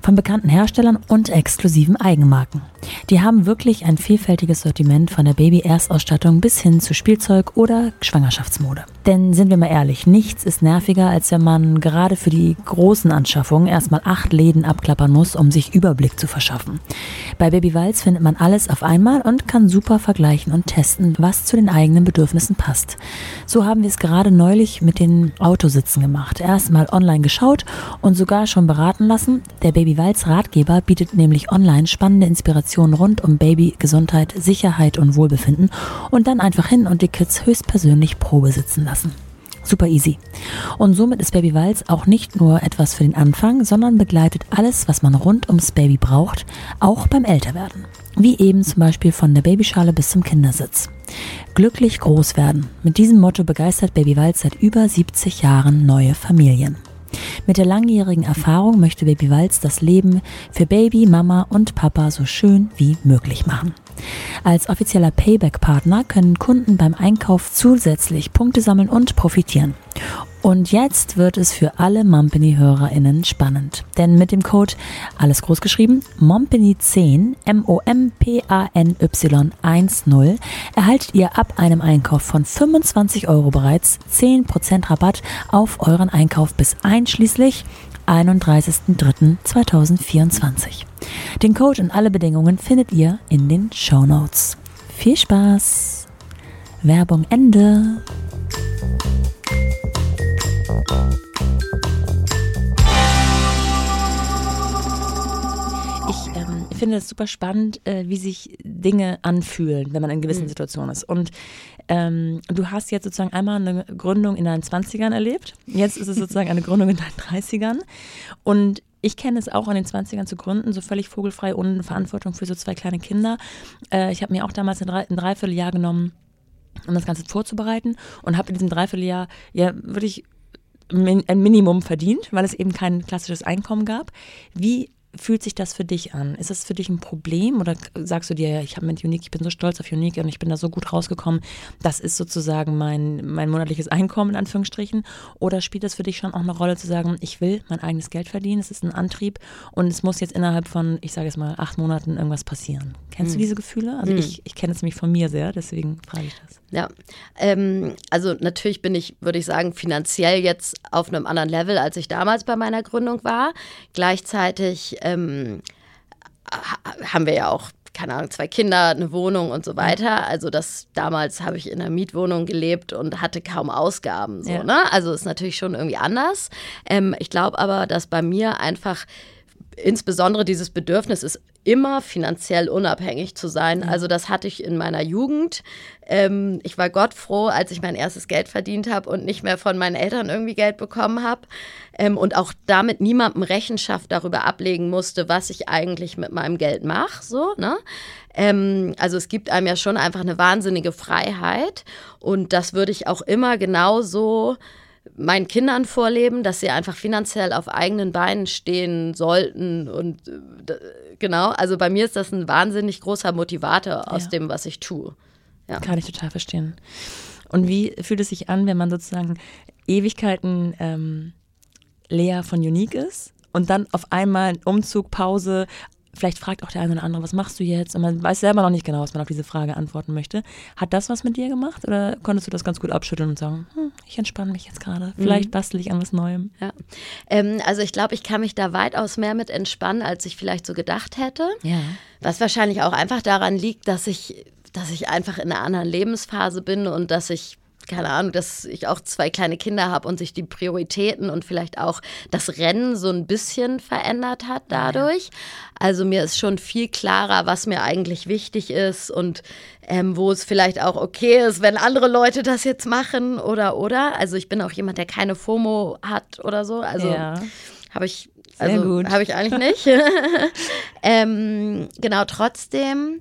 Von bekannten Herstellern und exklusiven Eigenmarken. Die haben wirklich ein vielfältiges Sortiment von der Baby-Erstausstattung bis hin zu Spielzeug oder Schwangerschaftsmode. Denn sind wir mal ehrlich, nichts ist nerviger, als wenn man gerade für die großen Anschaffungen erstmal acht Läden abklappern muss, um sich Überblick zu verschaffen. Bei Baby Walz findet man alles auf einmal und kann super vergleichen und testen, was zu den eigenen Bedürfnissen passt. So haben wir es gerade neulich mit den Autositzen gemacht. Erstmal online geschaut und sogar schon beraten lassen. Der Baby Walz Ratgeber bietet nämlich online spannende Inspirationen rund um Babygesundheit, Sicherheit und Wohlbefinden und dann einfach hin und die Kids höchstpersönlich Probe sitzen lassen. Super easy. Und somit ist Baby Walz auch nicht nur etwas für den Anfang, sondern begleitet alles, was man rund ums Baby braucht, auch beim Älterwerden. Wie eben zum Beispiel von der Babyschale bis zum Kindersitz. Glücklich groß werden. Mit diesem Motto begeistert Baby Walz seit über 70 Jahren neue Familien. Mit der langjährigen Erfahrung möchte Baby Walz das Leben für Baby, Mama und Papa so schön wie möglich machen. Als offizieller Payback-Partner können Kunden beim Einkauf zusätzlich Punkte sammeln und profitieren. Und jetzt wird es für alle Mompany-HörerInnen spannend. Denn mit dem Code, alles groß geschrieben, Mompany10, M-O-M-P-A-N-Y 10, erhaltet ihr ab einem Einkauf von 25 Euro bereits 10% Rabatt auf euren Einkauf bis einschließlich 31.03.2024. Den Code und alle Bedingungen findet ihr in den Show Notes. Viel Spaß! Werbung Ende! Finde es super spannend, äh, wie sich Dinge anfühlen, wenn man in gewissen mhm. Situationen ist. Und ähm, du hast jetzt sozusagen einmal eine Gründung in deinen 20ern erlebt. Jetzt ist es sozusagen eine Gründung in deinen 30ern. Und ich kenne es auch in den 20ern zu gründen, so völlig vogelfrei, ohne Verantwortung für so zwei kleine Kinder. Äh, ich habe mir auch damals ein, ein Dreivierteljahr genommen, um das Ganze vorzubereiten und habe in diesem Dreivierteljahr ja wirklich ein Minimum verdient, weil es eben kein klassisches Einkommen gab. Wie fühlt sich das für dich an? Ist das für dich ein Problem oder sagst du dir, ich habe mit Unique, ich bin so stolz auf Unique und ich bin da so gut rausgekommen, das ist sozusagen mein, mein monatliches Einkommen in Anführungsstrichen? Oder spielt das für dich schon auch eine Rolle zu sagen, ich will mein eigenes Geld verdienen, es ist ein Antrieb und es muss jetzt innerhalb von, ich sage jetzt mal, acht Monaten irgendwas passieren? Kennst hm. du diese Gefühle? Also hm. ich, ich kenne es nämlich von mir sehr, deswegen frage ich das. Ja, ähm, also natürlich bin ich, würde ich sagen, finanziell jetzt auf einem anderen Level, als ich damals bei meiner Gründung war. Gleichzeitig ähm, haben wir ja auch keine Ahnung, zwei Kinder, eine Wohnung und so weiter. Also das damals habe ich in einer Mietwohnung gelebt und hatte kaum Ausgaben. So, ja. ne? Also ist natürlich schon irgendwie anders. Ähm, ich glaube aber, dass bei mir einfach insbesondere dieses Bedürfnis ist, immer finanziell unabhängig zu sein. Also das hatte ich in meiner Jugend. Ähm, ich war Gott froh, als ich mein erstes Geld verdient habe und nicht mehr von meinen Eltern irgendwie Geld bekommen habe. Ähm, und auch damit niemandem Rechenschaft darüber ablegen musste, was ich eigentlich mit meinem Geld mache. So, ne? Ähm, also es gibt einem ja schon einfach eine wahnsinnige Freiheit. Und das würde ich auch immer genauso meinen Kindern vorleben, dass sie einfach finanziell auf eigenen Beinen stehen sollten. Und äh, genau, also bei mir ist das ein wahnsinnig großer Motivator aus ja. dem, was ich tue. Ja. Kann ich total verstehen. Und wie fühlt es sich an, wenn man sozusagen Ewigkeiten ähm, leer von Unique ist und dann auf einmal Umzug, Pause, vielleicht fragt auch der eine oder andere, was machst du jetzt? Und man weiß selber noch nicht genau, was man auf diese Frage antworten möchte. Hat das was mit dir gemacht oder konntest du das ganz gut abschütteln und sagen, hm, ich entspanne mich jetzt gerade, vielleicht mhm. bastel ich an was Neuem? Ja. Ähm, also ich glaube, ich kann mich da weitaus mehr mit entspannen, als ich vielleicht so gedacht hätte. Ja. Was wahrscheinlich auch einfach daran liegt, dass ich dass ich einfach in einer anderen Lebensphase bin und dass ich keine Ahnung, dass ich auch zwei kleine Kinder habe und sich die Prioritäten und vielleicht auch das Rennen so ein bisschen verändert hat dadurch. Also mir ist schon viel klarer, was mir eigentlich wichtig ist und ähm, wo es vielleicht auch okay ist, wenn andere Leute das jetzt machen oder oder. Also ich bin auch jemand, der keine FOMO hat oder so. Also ja. habe ich also habe ich eigentlich nicht. ähm, genau, trotzdem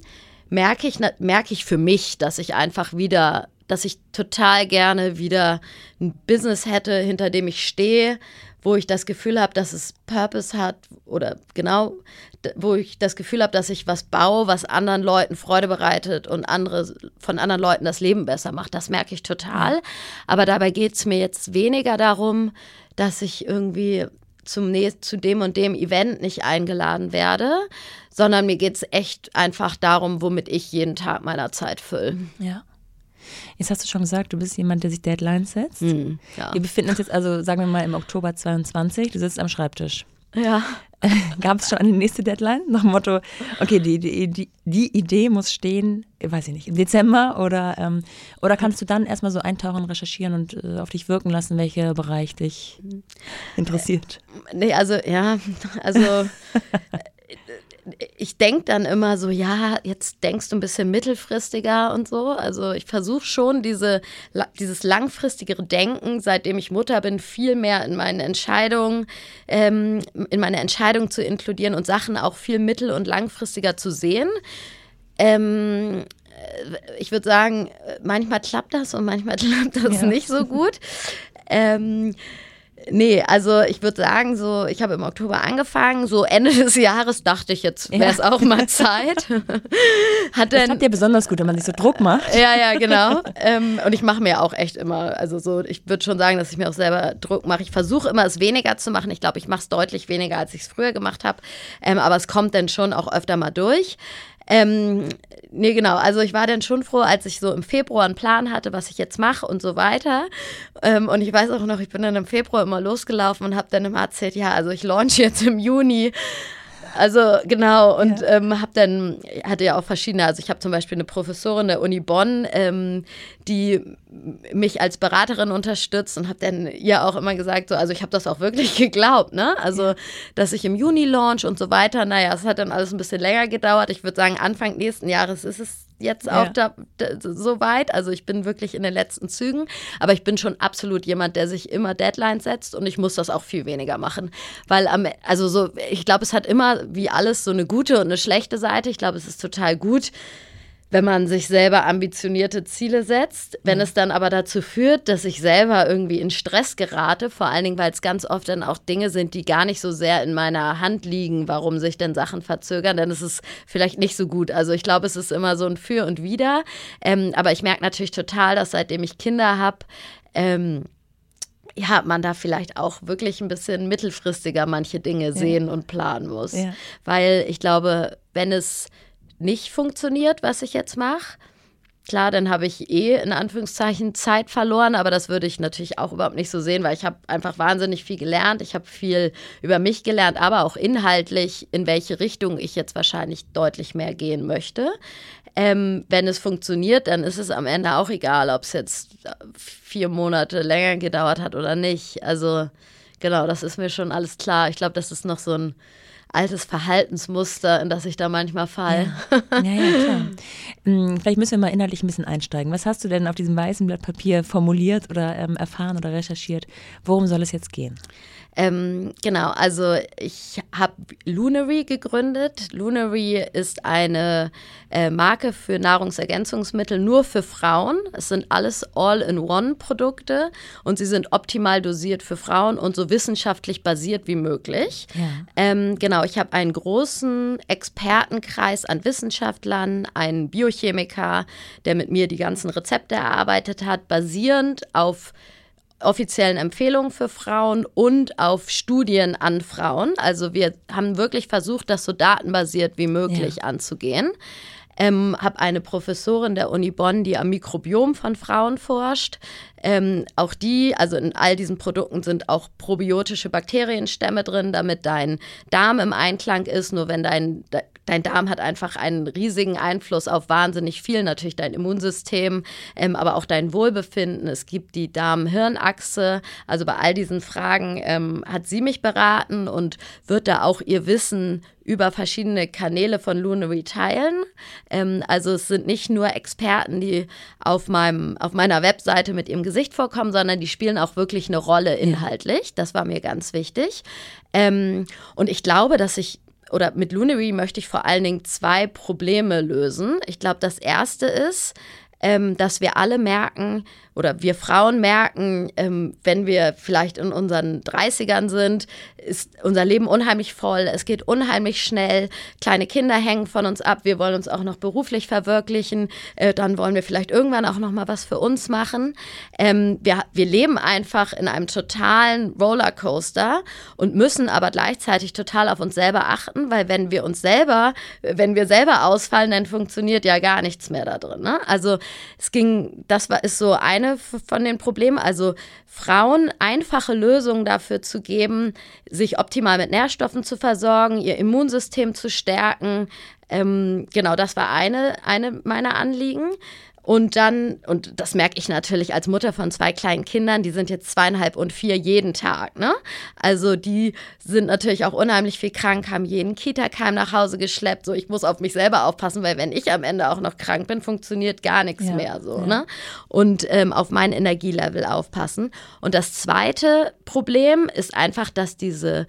merke ich, merke ich für mich, dass ich einfach wieder dass ich total gerne wieder ein Business hätte, hinter dem ich stehe, wo ich das Gefühl habe, dass es Purpose hat oder genau, wo ich das Gefühl habe, dass ich was baue, was anderen Leuten Freude bereitet und andere, von anderen Leuten das Leben besser macht. Das merke ich total. Aber dabei geht es mir jetzt weniger darum, dass ich irgendwie zum zu dem und dem Event nicht eingeladen werde, sondern mir geht es echt einfach darum, womit ich jeden Tag meiner Zeit fülle. Ja. Jetzt hast du schon gesagt, du bist jemand, der sich Deadlines setzt. Mhm, ja. Wir befinden uns jetzt also, sagen wir mal, im Oktober 22. Du sitzt am Schreibtisch. Ja. Gab es schon eine nächste Deadline? Nach dem Motto, okay, die, die, die, die Idee muss stehen, weiß ich nicht, im Dezember oder, ähm, oder kannst du dann erstmal so eintauchen, recherchieren und äh, auf dich wirken lassen, welcher Bereich dich interessiert? Äh, nee, also ja, also ich denke dann immer so, ja, jetzt denkst du ein bisschen mittelfristiger und so. Also ich versuche schon diese, dieses langfristigere Denken, seitdem ich Mutter bin, viel mehr in meine Entscheidungen, ähm, in meine Entscheidung zu inkludieren und Sachen auch viel mittel- und langfristiger zu sehen. Ähm, äh, ich würde sagen, manchmal klappt das und manchmal klappt das ja. nicht so gut. Ähm, Nee, also ich würde sagen, so, ich habe im Oktober angefangen, so Ende des Jahres dachte ich, jetzt wäre es ja. auch mal Zeit. Hat das habt ihr besonders gut, wenn man sich so Druck macht. Ja, ja, genau. ähm, und ich mache mir auch echt immer, also so, ich würde schon sagen, dass ich mir auch selber Druck mache. Ich versuche immer, es weniger zu machen. Ich glaube, ich mache es deutlich weniger, als ich es früher gemacht habe. Ähm, aber es kommt dann schon auch öfter mal durch. Ähm, nee, genau. Also ich war dann schon froh, als ich so im Februar einen Plan hatte, was ich jetzt mache und so weiter. Ähm, und ich weiß auch noch, ich bin dann im Februar immer losgelaufen und habe dann immer erzählt, ja, also ich launch jetzt im Juni also genau, und ja. ähm, habe dann, hatte ja auch verschiedene, also ich habe zum Beispiel eine Professorin der Uni Bonn, ähm, die mich als Beraterin unterstützt und habe dann ihr auch immer gesagt, so, also ich habe das auch wirklich geglaubt, ne? Also, ja. dass ich im Juni launch und so weiter. Naja, es hat dann alles ein bisschen länger gedauert. Ich würde sagen, Anfang nächsten Jahres ist es jetzt auch da, da, so weit. Also ich bin wirklich in den letzten Zügen, aber ich bin schon absolut jemand, der sich immer Deadlines setzt und ich muss das auch viel weniger machen, weil am, also so, ich glaube, es hat immer wie alles so eine gute und eine schlechte Seite. Ich glaube, es ist total gut, wenn man sich selber ambitionierte Ziele setzt. Wenn mhm. es dann aber dazu führt, dass ich selber irgendwie in Stress gerate, vor allen Dingen, weil es ganz oft dann auch Dinge sind, die gar nicht so sehr in meiner Hand liegen, warum sich denn Sachen verzögern, dann ist es vielleicht nicht so gut. Also ich glaube, es ist immer so ein Für und Wider. Ähm, aber ich merke natürlich total, dass seitdem ich Kinder habe, ähm, ja, man da vielleicht auch wirklich ein bisschen mittelfristiger manche Dinge sehen ja. und planen muss. Ja. Weil ich glaube, wenn es nicht funktioniert, was ich jetzt mache. Klar, dann habe ich eh in Anführungszeichen Zeit verloren, aber das würde ich natürlich auch überhaupt nicht so sehen, weil ich habe einfach wahnsinnig viel gelernt. Ich habe viel über mich gelernt, aber auch inhaltlich, in welche Richtung ich jetzt wahrscheinlich deutlich mehr gehen möchte. Ähm, wenn es funktioniert, dann ist es am Ende auch egal, ob es jetzt vier Monate länger gedauert hat oder nicht. Also genau, das ist mir schon alles klar. Ich glaube, das ist noch so ein altes Verhaltensmuster, in das ich da manchmal falle. Ja, ja, ja klar. Hm, vielleicht müssen wir mal inhaltlich ein bisschen einsteigen. Was hast du denn auf diesem weißen Blatt Papier formuliert oder ähm, erfahren oder recherchiert? Worum soll es jetzt gehen? Ähm, genau, also ich habe Lunary gegründet. Lunary ist eine äh, Marke für Nahrungsergänzungsmittel nur für Frauen. Es sind alles All-in-One-Produkte und sie sind optimal dosiert für Frauen und so wissenschaftlich basiert wie möglich. Ja. Ähm, genau, ich habe einen großen Expertenkreis an Wissenschaftlern, einen Biochemiker, der mit mir die ganzen Rezepte erarbeitet hat, basierend auf offiziellen Empfehlungen für Frauen und auf Studien an Frauen. Also wir haben wirklich versucht, das so datenbasiert wie möglich ja. anzugehen. Ähm, habe eine Professorin der Uni Bonn, die am Mikrobiom von Frauen forscht. Ähm, auch die, also in all diesen Produkten sind auch probiotische Bakterienstämme drin, damit dein Darm im Einklang ist. Nur wenn dein, dein Darm hat einfach einen riesigen Einfluss auf wahnsinnig viel, natürlich dein Immunsystem, ähm, aber auch dein Wohlbefinden. Es gibt die Darm-Hirn-Achse. Also bei all diesen Fragen ähm, hat sie mich beraten und wird da auch ihr Wissen über verschiedene Kanäle von Lunary teilen. Ähm, also es sind nicht nur Experten, die auf, meinem, auf meiner Webseite mit ihrem Gesicht vorkommen, sondern die spielen auch wirklich eine Rolle inhaltlich. Das war mir ganz wichtig. Ähm, und ich glaube, dass ich oder mit Lunary möchte ich vor allen Dingen zwei Probleme lösen. Ich glaube, das erste ist, ähm, dass wir alle merken oder wir Frauen merken, ähm, wenn wir vielleicht in unseren 30ern sind, ist unser Leben unheimlich voll, es geht unheimlich schnell, kleine Kinder hängen von uns ab, wir wollen uns auch noch beruflich verwirklichen, äh, dann wollen wir vielleicht irgendwann auch noch mal was für uns machen. Ähm, wir, wir leben einfach in einem totalen Rollercoaster und müssen aber gleichzeitig total auf uns selber achten, weil wenn wir uns selber, wenn wir selber ausfallen, dann funktioniert ja gar nichts mehr da drin. Ne? Also es ging, das war, ist so eine von den Problemen, also Frauen einfache Lösungen dafür zu geben, sich optimal mit Nährstoffen zu versorgen, ihr Immunsystem zu stärken. Ähm, genau, das war eine, eine meiner Anliegen. Und dann, und das merke ich natürlich als Mutter von zwei kleinen Kindern, die sind jetzt zweieinhalb und vier jeden Tag, ne? Also die sind natürlich auch unheimlich viel krank, haben jeden Kita-Keim nach Hause geschleppt. So, ich muss auf mich selber aufpassen, weil wenn ich am Ende auch noch krank bin, funktioniert gar nichts ja, mehr so, ja. ne? Und ähm, auf mein Energielevel aufpassen. Und das zweite Problem ist einfach, dass diese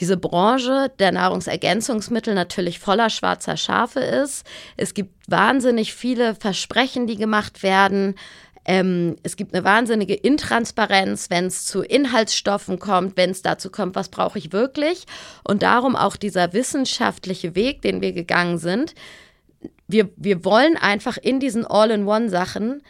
diese Branche der Nahrungsergänzungsmittel natürlich voller schwarzer Schafe ist. Es gibt wahnsinnig viele Versprechen, die gemacht werden. Ähm, es gibt eine wahnsinnige Intransparenz, wenn es zu Inhaltsstoffen kommt, wenn es dazu kommt, was brauche ich wirklich. Und darum auch dieser wissenschaftliche Weg, den wir gegangen sind. Wir, wir wollen einfach in diesen All-in-One-Sachen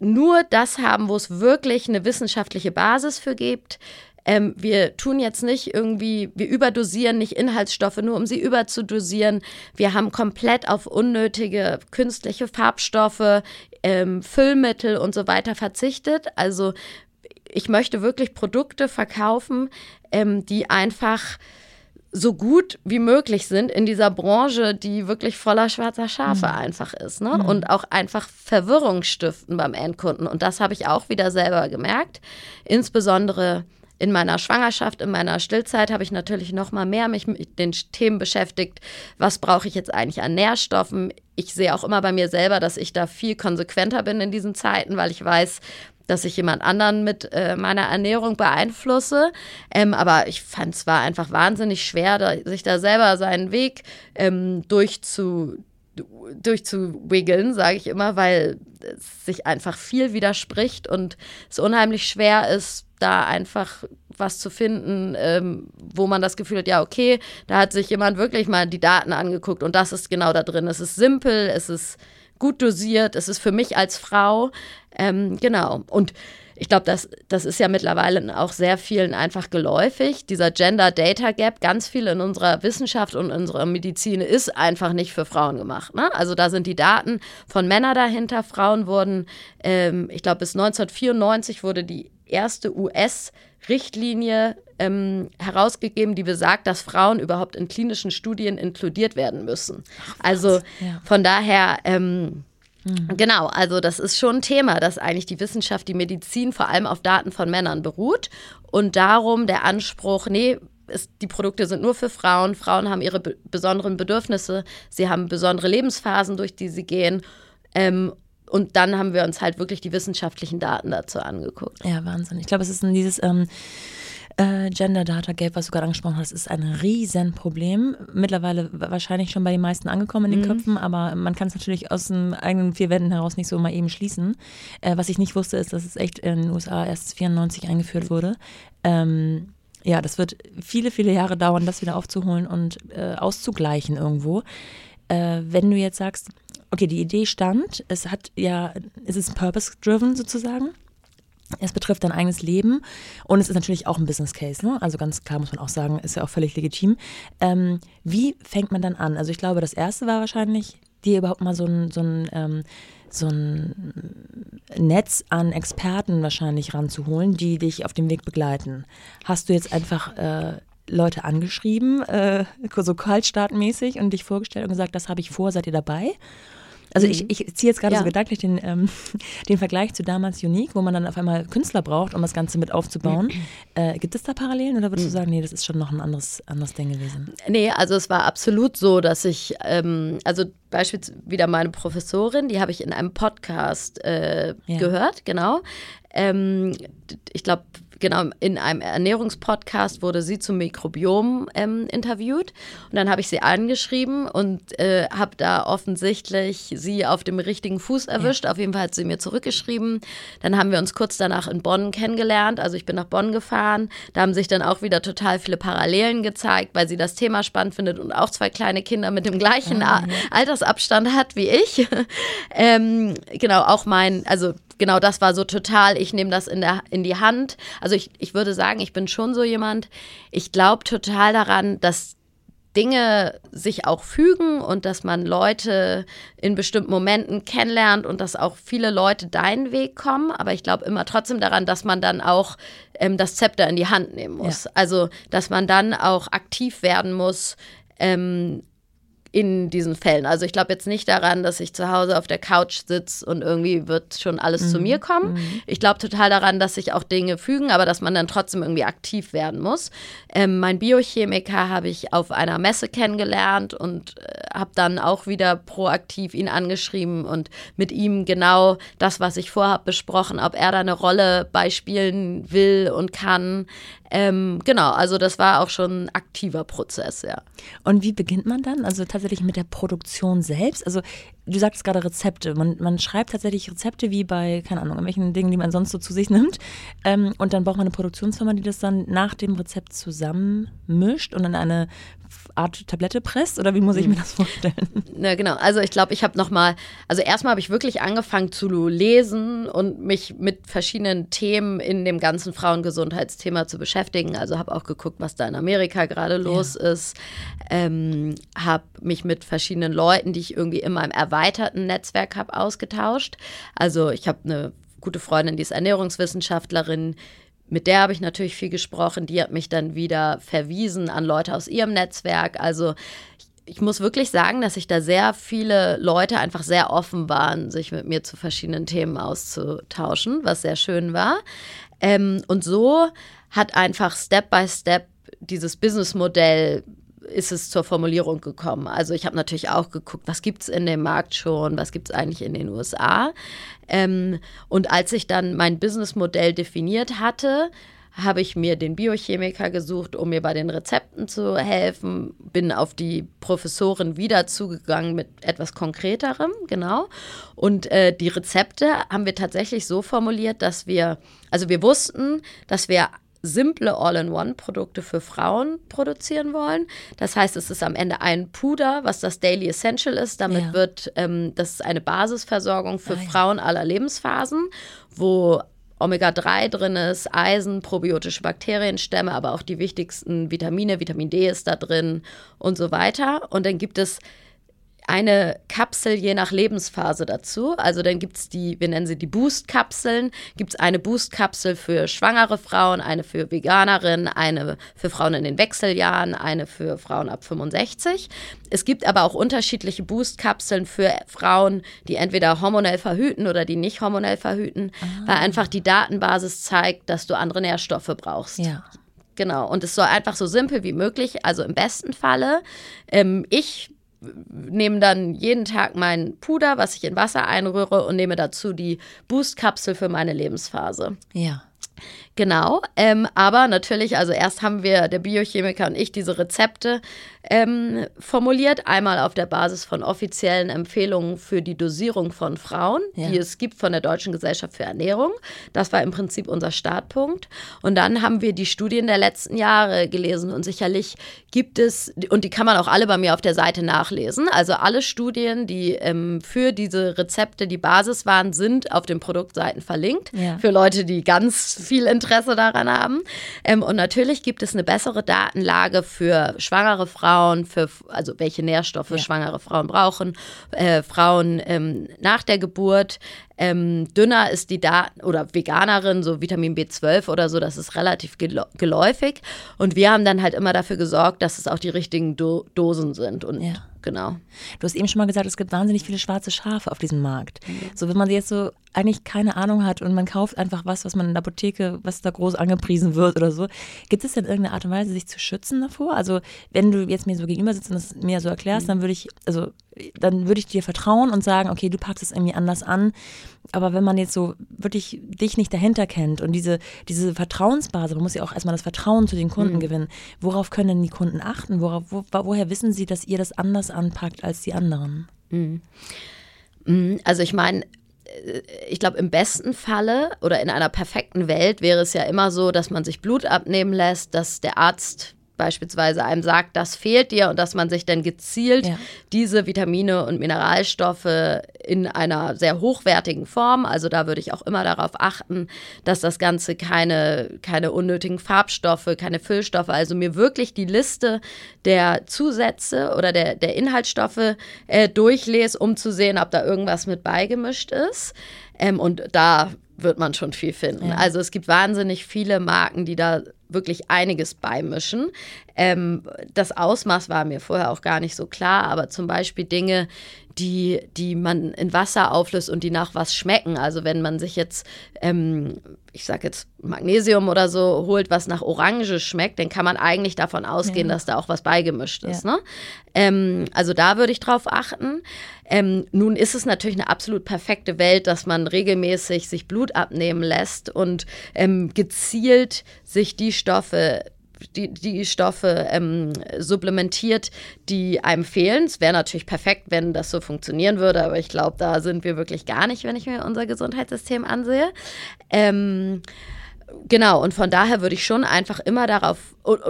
nur das haben, wo es wirklich eine wissenschaftliche Basis für gibt. Ähm, wir tun jetzt nicht irgendwie, wir überdosieren nicht Inhaltsstoffe, nur um sie überzudosieren. Wir haben komplett auf unnötige künstliche Farbstoffe, ähm, Füllmittel und so weiter verzichtet. Also ich möchte wirklich Produkte verkaufen, ähm, die einfach so gut wie möglich sind in dieser Branche, die wirklich voller schwarzer Schafe mhm. einfach ist. Ne? Mhm. Und auch einfach Verwirrung stiften beim Endkunden. Und das habe ich auch wieder selber gemerkt. Insbesondere in meiner Schwangerschaft, in meiner Stillzeit habe ich natürlich noch mal mehr mich mit den Themen beschäftigt. Was brauche ich jetzt eigentlich an Nährstoffen? Ich sehe auch immer bei mir selber, dass ich da viel konsequenter bin in diesen Zeiten, weil ich weiß, dass ich jemand anderen mit äh, meiner Ernährung beeinflusse. Ähm, aber ich fand es war einfach wahnsinnig schwer, da, sich da selber seinen Weg ähm, durchzu, durchzuwiggeln, sage ich immer, weil es sich einfach viel widerspricht und es unheimlich schwer ist, da einfach was zu finden, ähm, wo man das Gefühl hat, ja, okay, da hat sich jemand wirklich mal die Daten angeguckt und das ist genau da drin. Es ist simpel, es ist gut dosiert, es ist für mich als Frau, ähm, genau. Und ich glaube, das, das ist ja mittlerweile auch sehr vielen einfach geläufig. Dieser Gender Data Gap, ganz viel in unserer Wissenschaft und unserer Medizin ist einfach nicht für Frauen gemacht. Ne? Also da sind die Daten von Männern dahinter. Frauen wurden, ähm, ich glaube, bis 1994 wurde die erste US-Richtlinie ähm, herausgegeben, die besagt, dass Frauen überhaupt in klinischen Studien inkludiert werden müssen. Ach, also ja. von daher. Ähm, Mhm. Genau, also das ist schon ein Thema, dass eigentlich die Wissenschaft, die Medizin vor allem auf Daten von Männern beruht und darum der Anspruch, nee, ist, die Produkte sind nur für Frauen, Frauen haben ihre be besonderen Bedürfnisse, sie haben besondere Lebensphasen, durch die sie gehen. Ähm, und dann haben wir uns halt wirklich die wissenschaftlichen Daten dazu angeguckt. Ja, Wahnsinn. Ich glaube, es ist dieses ähm, äh, Gender Data Gap, was du gerade angesprochen hast, ist ein Riesenproblem. Mittlerweile wahrscheinlich schon bei den meisten angekommen in den mhm. Köpfen, aber man kann es natürlich aus den eigenen vier Wänden heraus nicht so mal eben schließen. Äh, was ich nicht wusste, ist, dass es echt in den USA erst 94 eingeführt wurde. Ähm, ja, das wird viele, viele Jahre dauern, das wieder aufzuholen und äh, auszugleichen irgendwo. Äh, wenn du jetzt sagst, okay, die Idee stand, es hat ja, es ist purpose-driven sozusagen. Es betrifft dein eigenes Leben und es ist natürlich auch ein Business Case. Ne? Also ganz klar muss man auch sagen, ist ja auch völlig legitim. Ähm, wie fängt man dann an? Also ich glaube, das erste war wahrscheinlich, dir überhaupt mal so ein, so ein, ähm, so ein Netz an Experten wahrscheinlich ranzuholen, die dich auf dem Weg begleiten. Hast du jetzt einfach äh, Leute angeschrieben, äh, so kaltstartmäßig und dich vorgestellt und gesagt, das habe ich vor, seid ihr dabei? Also mhm. ich, ich ziehe jetzt gerade ja. so gedanklich den, ähm, den Vergleich zu damals Unique, wo man dann auf einmal Künstler braucht, um das Ganze mit aufzubauen. Äh, gibt es da Parallelen oder würdest du mhm. sagen, nee, das ist schon noch ein anderes, anderes Ding gewesen? Nee, also es war absolut so, dass ich, ähm, also beispielsweise wieder meine Professorin, die habe ich in einem Podcast äh, ja. gehört, genau. Ähm, ich glaube, genau, in einem Ernährungspodcast wurde sie zum Mikrobiom ähm, interviewt. Und dann habe ich sie angeschrieben und äh, habe da offensichtlich sie auf dem richtigen Fuß erwischt. Ja. Auf jeden Fall hat sie mir zurückgeschrieben. Dann haben wir uns kurz danach in Bonn kennengelernt. Also ich bin nach Bonn gefahren. Da haben sich dann auch wieder total viele Parallelen gezeigt, weil sie das Thema spannend findet und auch zwei kleine Kinder mit dem gleichen ja. Altersabstand hat wie ich. ähm, genau, auch mein, also genau das war so total, ich nehme das in, der, in die Hand. Also ich, ich würde sagen, ich bin schon so jemand, ich glaube total daran, dass Dinge sich auch fügen und dass man Leute in bestimmten Momenten kennenlernt und dass auch viele Leute deinen Weg kommen. Aber ich glaube immer trotzdem daran, dass man dann auch ähm, das Zepter in die Hand nehmen muss. Ja. Also, dass man dann auch aktiv werden muss. Ähm, in diesen Fällen. Also ich glaube jetzt nicht daran, dass ich zu Hause auf der Couch sitze und irgendwie wird schon alles mhm. zu mir kommen. Mhm. Ich glaube total daran, dass sich auch Dinge fügen, aber dass man dann trotzdem irgendwie aktiv werden muss. Ähm, mein Biochemiker habe ich auf einer Messe kennengelernt und äh, habe dann auch wieder proaktiv ihn angeschrieben und mit ihm genau das, was ich vorhabe, besprochen, ob er da eine Rolle beispielen will und kann. Ähm, genau, also das war auch schon ein aktiver Prozess, ja. Und wie beginnt man dann? Also tatsächlich mit der Produktion selbst? Also du sagst gerade Rezepte. Man, man schreibt tatsächlich Rezepte wie bei, keine Ahnung, irgendwelchen Dingen, die man sonst so zu sich nimmt. Ähm, und dann braucht man eine Produktionsfirma, die das dann nach dem Rezept zusammenmischt und in eine Art Tablette presst oder wie muss ich mir hm. das vorstellen? Na genau, also ich glaube, ich habe nochmal, also erstmal habe ich wirklich angefangen zu lesen und mich mit verschiedenen Themen in dem ganzen Frauengesundheitsthema zu beschäftigen. Also habe auch geguckt, was da in Amerika gerade los ja. ist, ähm, habe mich mit verschiedenen Leuten, die ich irgendwie in meinem erweiterten Netzwerk habe, ausgetauscht. Also ich habe eine gute Freundin, die ist Ernährungswissenschaftlerin, mit der habe ich natürlich viel gesprochen. Die hat mich dann wieder verwiesen an Leute aus ihrem Netzwerk. Also ich muss wirklich sagen, dass sich da sehr viele Leute einfach sehr offen waren, sich mit mir zu verschiedenen Themen auszutauschen, was sehr schön war. Ähm, und so hat einfach Step by Step dieses Businessmodell ist es zur Formulierung gekommen. Also ich habe natürlich auch geguckt, was gibt es in dem Markt schon, was gibt es eigentlich in den USA. Ähm, und als ich dann mein Businessmodell definiert hatte, habe ich mir den Biochemiker gesucht, um mir bei den Rezepten zu helfen. Bin auf die Professorin wieder zugegangen mit etwas Konkreterem, genau. Und äh, die Rezepte haben wir tatsächlich so formuliert, dass wir, also wir wussten, dass wir simple All-in-One-Produkte für Frauen produzieren wollen. Das heißt, es ist am Ende ein Puder, was das Daily Essential ist. Damit ja. wird, ähm, das ist eine Basisversorgung für ah, ja. Frauen aller Lebensphasen, wo Omega-3 drin ist, Eisen, probiotische Bakterienstämme, aber auch die wichtigsten Vitamine, Vitamin D ist da drin und so weiter. Und dann gibt es eine Kapsel je nach Lebensphase dazu. Also dann gibt es die, wir nennen sie die Boost-Kapseln, gibt es eine Boost-Kapsel für schwangere Frauen, eine für Veganerinnen, eine für Frauen in den Wechseljahren, eine für Frauen ab 65. Es gibt aber auch unterschiedliche Boost-Kapseln für Frauen, die entweder hormonell verhüten oder die nicht hormonell verhüten, ah. weil einfach die Datenbasis zeigt, dass du andere Nährstoffe brauchst. Ja. Genau, und es soll einfach so simpel wie möglich, also im besten Falle. Ähm, ich nehme dann jeden Tag mein Puder, was ich in Wasser einrühre und nehme dazu die Boost-Kapsel für meine Lebensphase. Ja. Genau, ähm, aber natürlich, also erst haben wir, der Biochemiker und ich, diese Rezepte ähm, formuliert. Einmal auf der Basis von offiziellen Empfehlungen für die Dosierung von Frauen, ja. die es gibt von der Deutschen Gesellschaft für Ernährung. Das war im Prinzip unser Startpunkt. Und dann haben wir die Studien der letzten Jahre gelesen und sicherlich gibt es, und die kann man auch alle bei mir auf der Seite nachlesen. Also alle Studien, die ähm, für diese Rezepte die Basis waren, sind auf den Produktseiten verlinkt. Ja. Für Leute, die ganz viel Interesse daran haben. Ähm, und natürlich gibt es eine bessere Datenlage für schwangere Frauen Frauen, für, also welche Nährstoffe ja. schwangere Frauen brauchen, äh, Frauen ähm, nach der Geburt. Ähm, dünner ist die Daten oder Veganerin, so Vitamin B12 oder so, das ist relativ geläufig. Und wir haben dann halt immer dafür gesorgt, dass es auch die richtigen Do Dosen sind. Und ja. Genau. Du hast eben schon mal gesagt, es gibt wahnsinnig viele schwarze Schafe auf diesem Markt. Mhm. So, wenn man jetzt so eigentlich keine Ahnung hat und man kauft einfach was, was man in der Apotheke, was da groß angepriesen wird oder so. Gibt es denn irgendeine Art und Weise, sich zu schützen davor? Also, wenn du jetzt mir so gegenüber sitzt und das mir so erklärst, mhm. dann würde ich, also, dann würde ich dir vertrauen und sagen, okay, du packst es irgendwie anders an. Aber wenn man jetzt so wirklich dich nicht dahinter kennt und diese, diese Vertrauensbasis, man muss ja auch erstmal das Vertrauen zu den Kunden mhm. gewinnen. Worauf können denn die Kunden achten? Worauf, wo, woher wissen sie, dass ihr das anders anpackt als die anderen? Mhm. mhm. Also ich meine, äh, ich glaube, im besten Falle oder in einer perfekten Welt wäre es ja immer so, dass man sich Blut abnehmen lässt, dass der Arzt beispielsweise einem sagt, das fehlt dir und dass man sich dann gezielt ja. diese Vitamine und Mineralstoffe in einer sehr hochwertigen Form, also da würde ich auch immer darauf achten, dass das Ganze keine, keine unnötigen Farbstoffe, keine Füllstoffe, also mir wirklich die Liste der Zusätze oder der, der Inhaltsstoffe äh, durchlese, um zu sehen, ob da irgendwas mit beigemischt ist. Ähm, und da wird man schon viel finden. Ja. Also es gibt wahnsinnig viele Marken, die da wirklich einiges beimischen. Ähm, das Ausmaß war mir vorher auch gar nicht so klar, aber zum Beispiel Dinge, die, die man in Wasser auflöst und die nach was schmecken. Also wenn man sich jetzt, ähm, ich sag jetzt Magnesium oder so holt, was nach Orange schmeckt, dann kann man eigentlich davon ausgehen, ja. dass da auch was beigemischt ist. Ja. Ne? Ähm, also da würde ich drauf achten. Ähm, nun ist es natürlich eine absolut perfekte Welt, dass man regelmäßig sich Blut abnehmen lässt und ähm, gezielt sich die Stoffe die, die Stoffe ähm, supplementiert, die einem fehlen. Es wäre natürlich perfekt, wenn das so funktionieren würde, aber ich glaube, da sind wir wirklich gar nicht, wenn ich mir unser Gesundheitssystem ansehe. Ähm, Genau, und von daher würde ich schon einfach immer darauf,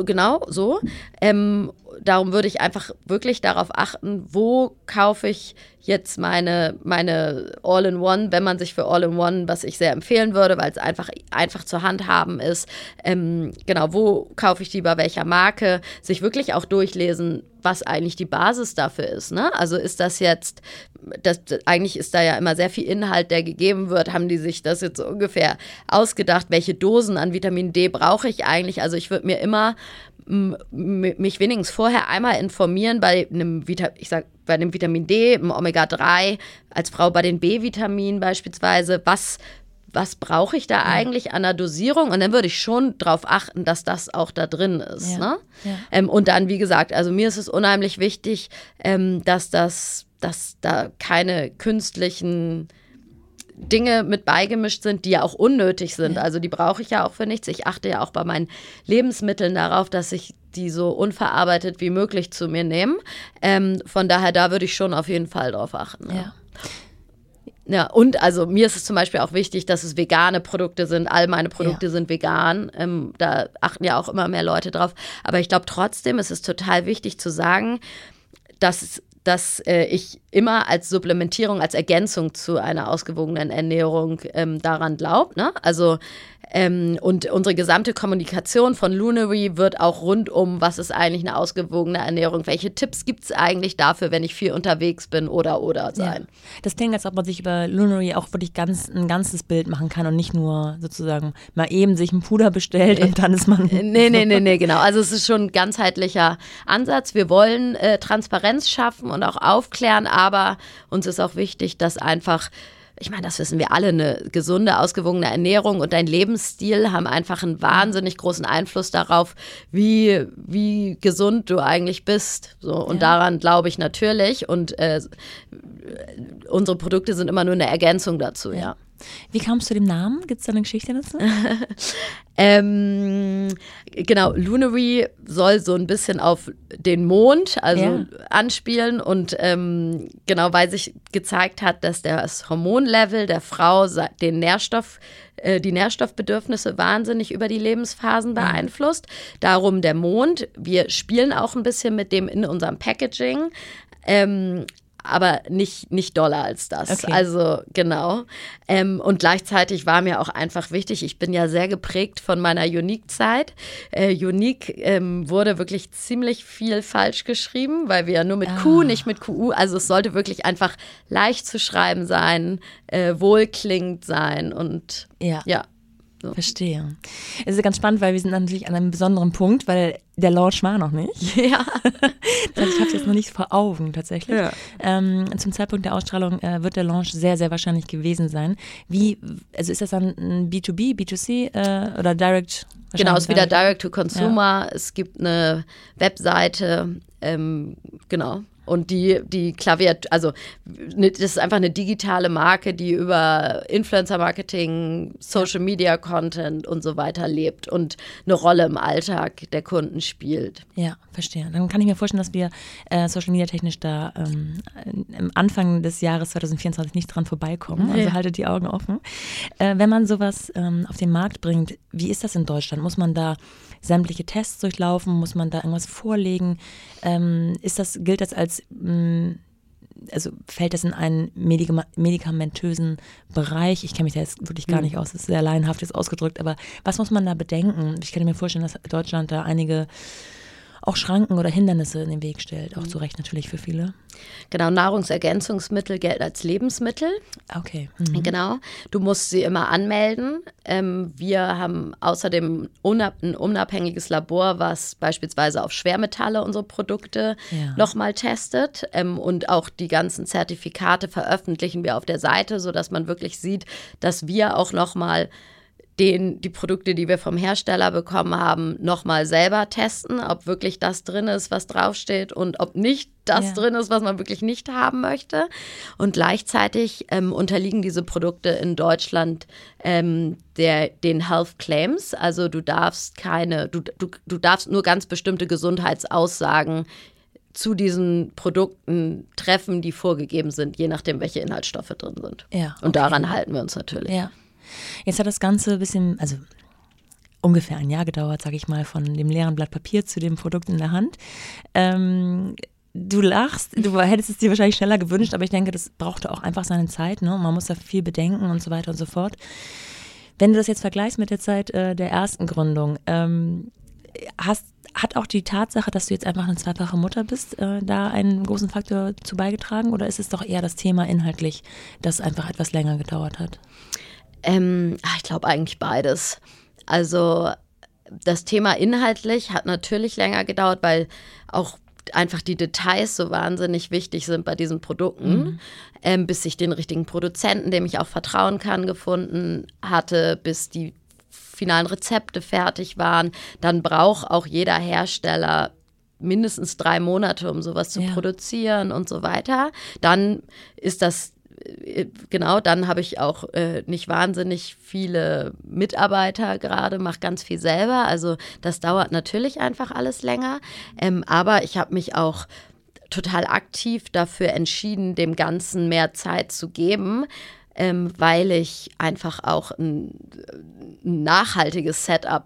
genau so, ähm, darum würde ich einfach wirklich darauf achten, wo kaufe ich jetzt meine, meine All-in-One, wenn man sich für All-in-One, was ich sehr empfehlen würde, weil es einfach einfach zur Hand ist, ähm, genau, wo kaufe ich die bei welcher Marke, sich wirklich auch durchlesen, was eigentlich die Basis dafür ist. Ne? Also ist das jetzt, das, eigentlich ist da ja immer sehr viel Inhalt, der gegeben wird. Haben die sich das jetzt so ungefähr ausgedacht? Welche Dosen an Vitamin D brauche ich eigentlich? Also ich würde mir immer mich wenigstens vorher einmal informieren bei einem, Vita ich sag, bei dem Vitamin D, im Omega-3, als Frau bei den B-Vitaminen beispielsweise, was, was brauche ich da ja. eigentlich an der Dosierung? Und dann würde ich schon darauf achten, dass das auch da drin ist. Ja. Ne? Ja. Ähm, und dann, wie gesagt, also mir ist es unheimlich wichtig, ähm, dass das, dass da keine künstlichen Dinge mit beigemischt sind, die ja auch unnötig sind. Ja. Also die brauche ich ja auch für nichts. Ich achte ja auch bei meinen Lebensmitteln darauf, dass ich die so unverarbeitet wie möglich zu mir nehme. Ähm, von daher, da würde ich schon auf jeden Fall drauf achten. Ja. ja. Ja, und also mir ist es zum Beispiel auch wichtig, dass es vegane Produkte sind. All meine Produkte ja. sind vegan. Ähm, da achten ja auch immer mehr Leute drauf. Aber ich glaube trotzdem ist es total wichtig zu sagen, dass dass äh, ich immer als Supplementierung, als Ergänzung zu einer ausgewogenen Ernährung ähm, daran glaube. Ne? Also ähm, und unsere gesamte Kommunikation von Lunary wird auch rund um, was ist eigentlich eine ausgewogene Ernährung, welche Tipps gibt es eigentlich dafür, wenn ich viel unterwegs bin oder oder sein. Ja. Das klingt, als ob man sich über Lunary auch wirklich ganz, ein ganzes Bild machen kann und nicht nur sozusagen mal eben sich ein Puder bestellt und dann ist man. Nee, nee, nee, nee, genau. Also es ist schon ein ganzheitlicher Ansatz. Wir wollen äh, Transparenz schaffen und auch aufklären, aber uns ist auch wichtig, dass einfach ich meine, das wissen wir alle, eine gesunde, ausgewogene Ernährung und dein Lebensstil haben einfach einen wahnsinnig großen Einfluss darauf, wie, wie gesund du eigentlich bist. So, und ja. daran glaube ich natürlich. Und äh, unsere Produkte sind immer nur eine Ergänzung dazu, ja. ja. Wie kamst du dem Namen? Gibt es da eine Geschichte dazu? ähm, genau, Lunary soll so ein bisschen auf den Mond, also ja. anspielen und ähm, genau, weil sich gezeigt hat, dass das Hormonlevel der Frau den Nährstoff äh, die Nährstoffbedürfnisse wahnsinnig über die Lebensphasen mhm. beeinflusst. Darum der Mond. Wir spielen auch ein bisschen mit dem in unserem Packaging. Ähm, aber nicht, nicht doller als das. Okay. Also genau. Ähm, und gleichzeitig war mir auch einfach wichtig, ich bin ja sehr geprägt von meiner Unique-Zeit. Äh, Unique ähm, wurde wirklich ziemlich viel falsch geschrieben, weil wir ja nur mit ah. Q, nicht mit QU, also es sollte wirklich einfach leicht zu schreiben sein, äh, wohlklingend sein und ja. ja. So. Verstehe. Es ist ganz spannend, weil wir sind natürlich an einem besonderen Punkt, weil der Launch war noch nicht. Ja. das heißt, ich habe es jetzt noch nicht vor Augen tatsächlich. Ja. Ähm, zum Zeitpunkt der Ausstrahlung äh, wird der Launch sehr, sehr wahrscheinlich gewesen sein. Wie, also ist das dann ein B2B, B2C äh, oder Direct? Genau, es ist wieder Direct to Consumer. Ja. Es gibt eine Webseite, ähm, genau. Und die, die Klaviatur, also ne, das ist einfach eine digitale Marke, die über Influencer-Marketing, Social-Media-Content und so weiter lebt und eine Rolle im Alltag der Kunden spielt. Ja, verstehe. Dann kann ich mir vorstellen, dass wir äh, Social-Media-technisch da ähm, am Anfang des Jahres 2024 nicht dran vorbeikommen. Also haltet die Augen offen. Äh, wenn man sowas ähm, auf den Markt bringt, wie ist das in Deutschland? Muss man da sämtliche Tests durchlaufen? Muss man da irgendwas vorlegen? Ähm, ist das, gilt das als, mh, mm, also fällt das in einen medikamentösen Bereich? Ich kenne mich da jetzt wirklich gar hm. nicht aus, das ist sehr laienhaft jetzt ausgedrückt, aber was muss man da bedenken? Ich kann mir vorstellen, dass Deutschland da einige auch Schranken oder Hindernisse in den Weg stellt. Auch mhm. zu Recht natürlich für viele. Genau, Nahrungsergänzungsmittel gelten als Lebensmittel. Okay. Mhm. Genau. Du musst sie immer anmelden. Ähm, wir haben außerdem unab ein unabhängiges Labor, was beispielsweise auf Schwermetalle unsere Produkte ja. nochmal testet. Ähm, und auch die ganzen Zertifikate veröffentlichen wir auf der Seite, sodass man wirklich sieht, dass wir auch nochmal den, die Produkte, die wir vom Hersteller bekommen haben, nochmal selber testen, ob wirklich das drin ist, was draufsteht und ob nicht das ja. drin ist, was man wirklich nicht haben möchte. Und gleichzeitig ähm, unterliegen diese Produkte in Deutschland ähm, der, den Health Claims. Also du darfst keine, du, du, du darfst nur ganz bestimmte Gesundheitsaussagen zu diesen Produkten treffen, die vorgegeben sind, je nachdem, welche Inhaltsstoffe drin sind. Ja, okay. Und daran halten wir uns natürlich. Ja. Jetzt hat das Ganze ein bisschen, also ungefähr ein Jahr gedauert, sage ich mal, von dem leeren Blatt Papier zu dem Produkt in der Hand. Ähm, du lachst, du hättest es dir wahrscheinlich schneller gewünscht, aber ich denke, das brauchte auch einfach seine Zeit. Ne? Man muss da viel bedenken und so weiter und so fort. Wenn du das jetzt vergleichst mit der Zeit äh, der ersten Gründung, ähm, hast, hat auch die Tatsache, dass du jetzt einfach eine zweifache Mutter bist, äh, da einen großen Faktor zu beigetragen? Oder ist es doch eher das Thema inhaltlich, das einfach etwas länger gedauert hat? Ähm, ich glaube eigentlich beides. Also das Thema inhaltlich hat natürlich länger gedauert, weil auch einfach die Details so wahnsinnig wichtig sind bei diesen Produkten, mhm. ähm, bis ich den richtigen Produzenten, dem ich auch vertrauen kann, gefunden hatte, bis die finalen Rezepte fertig waren. Dann braucht auch jeder Hersteller mindestens drei Monate, um sowas zu ja. produzieren und so weiter. Dann ist das genau, dann habe ich auch äh, nicht wahnsinnig viele Mitarbeiter gerade, mache ganz viel selber. Also das dauert natürlich einfach alles länger. Ähm, aber ich habe mich auch total aktiv dafür entschieden, dem Ganzen mehr Zeit zu geben. Ähm, weil ich einfach auch ein, ein nachhaltiges Setup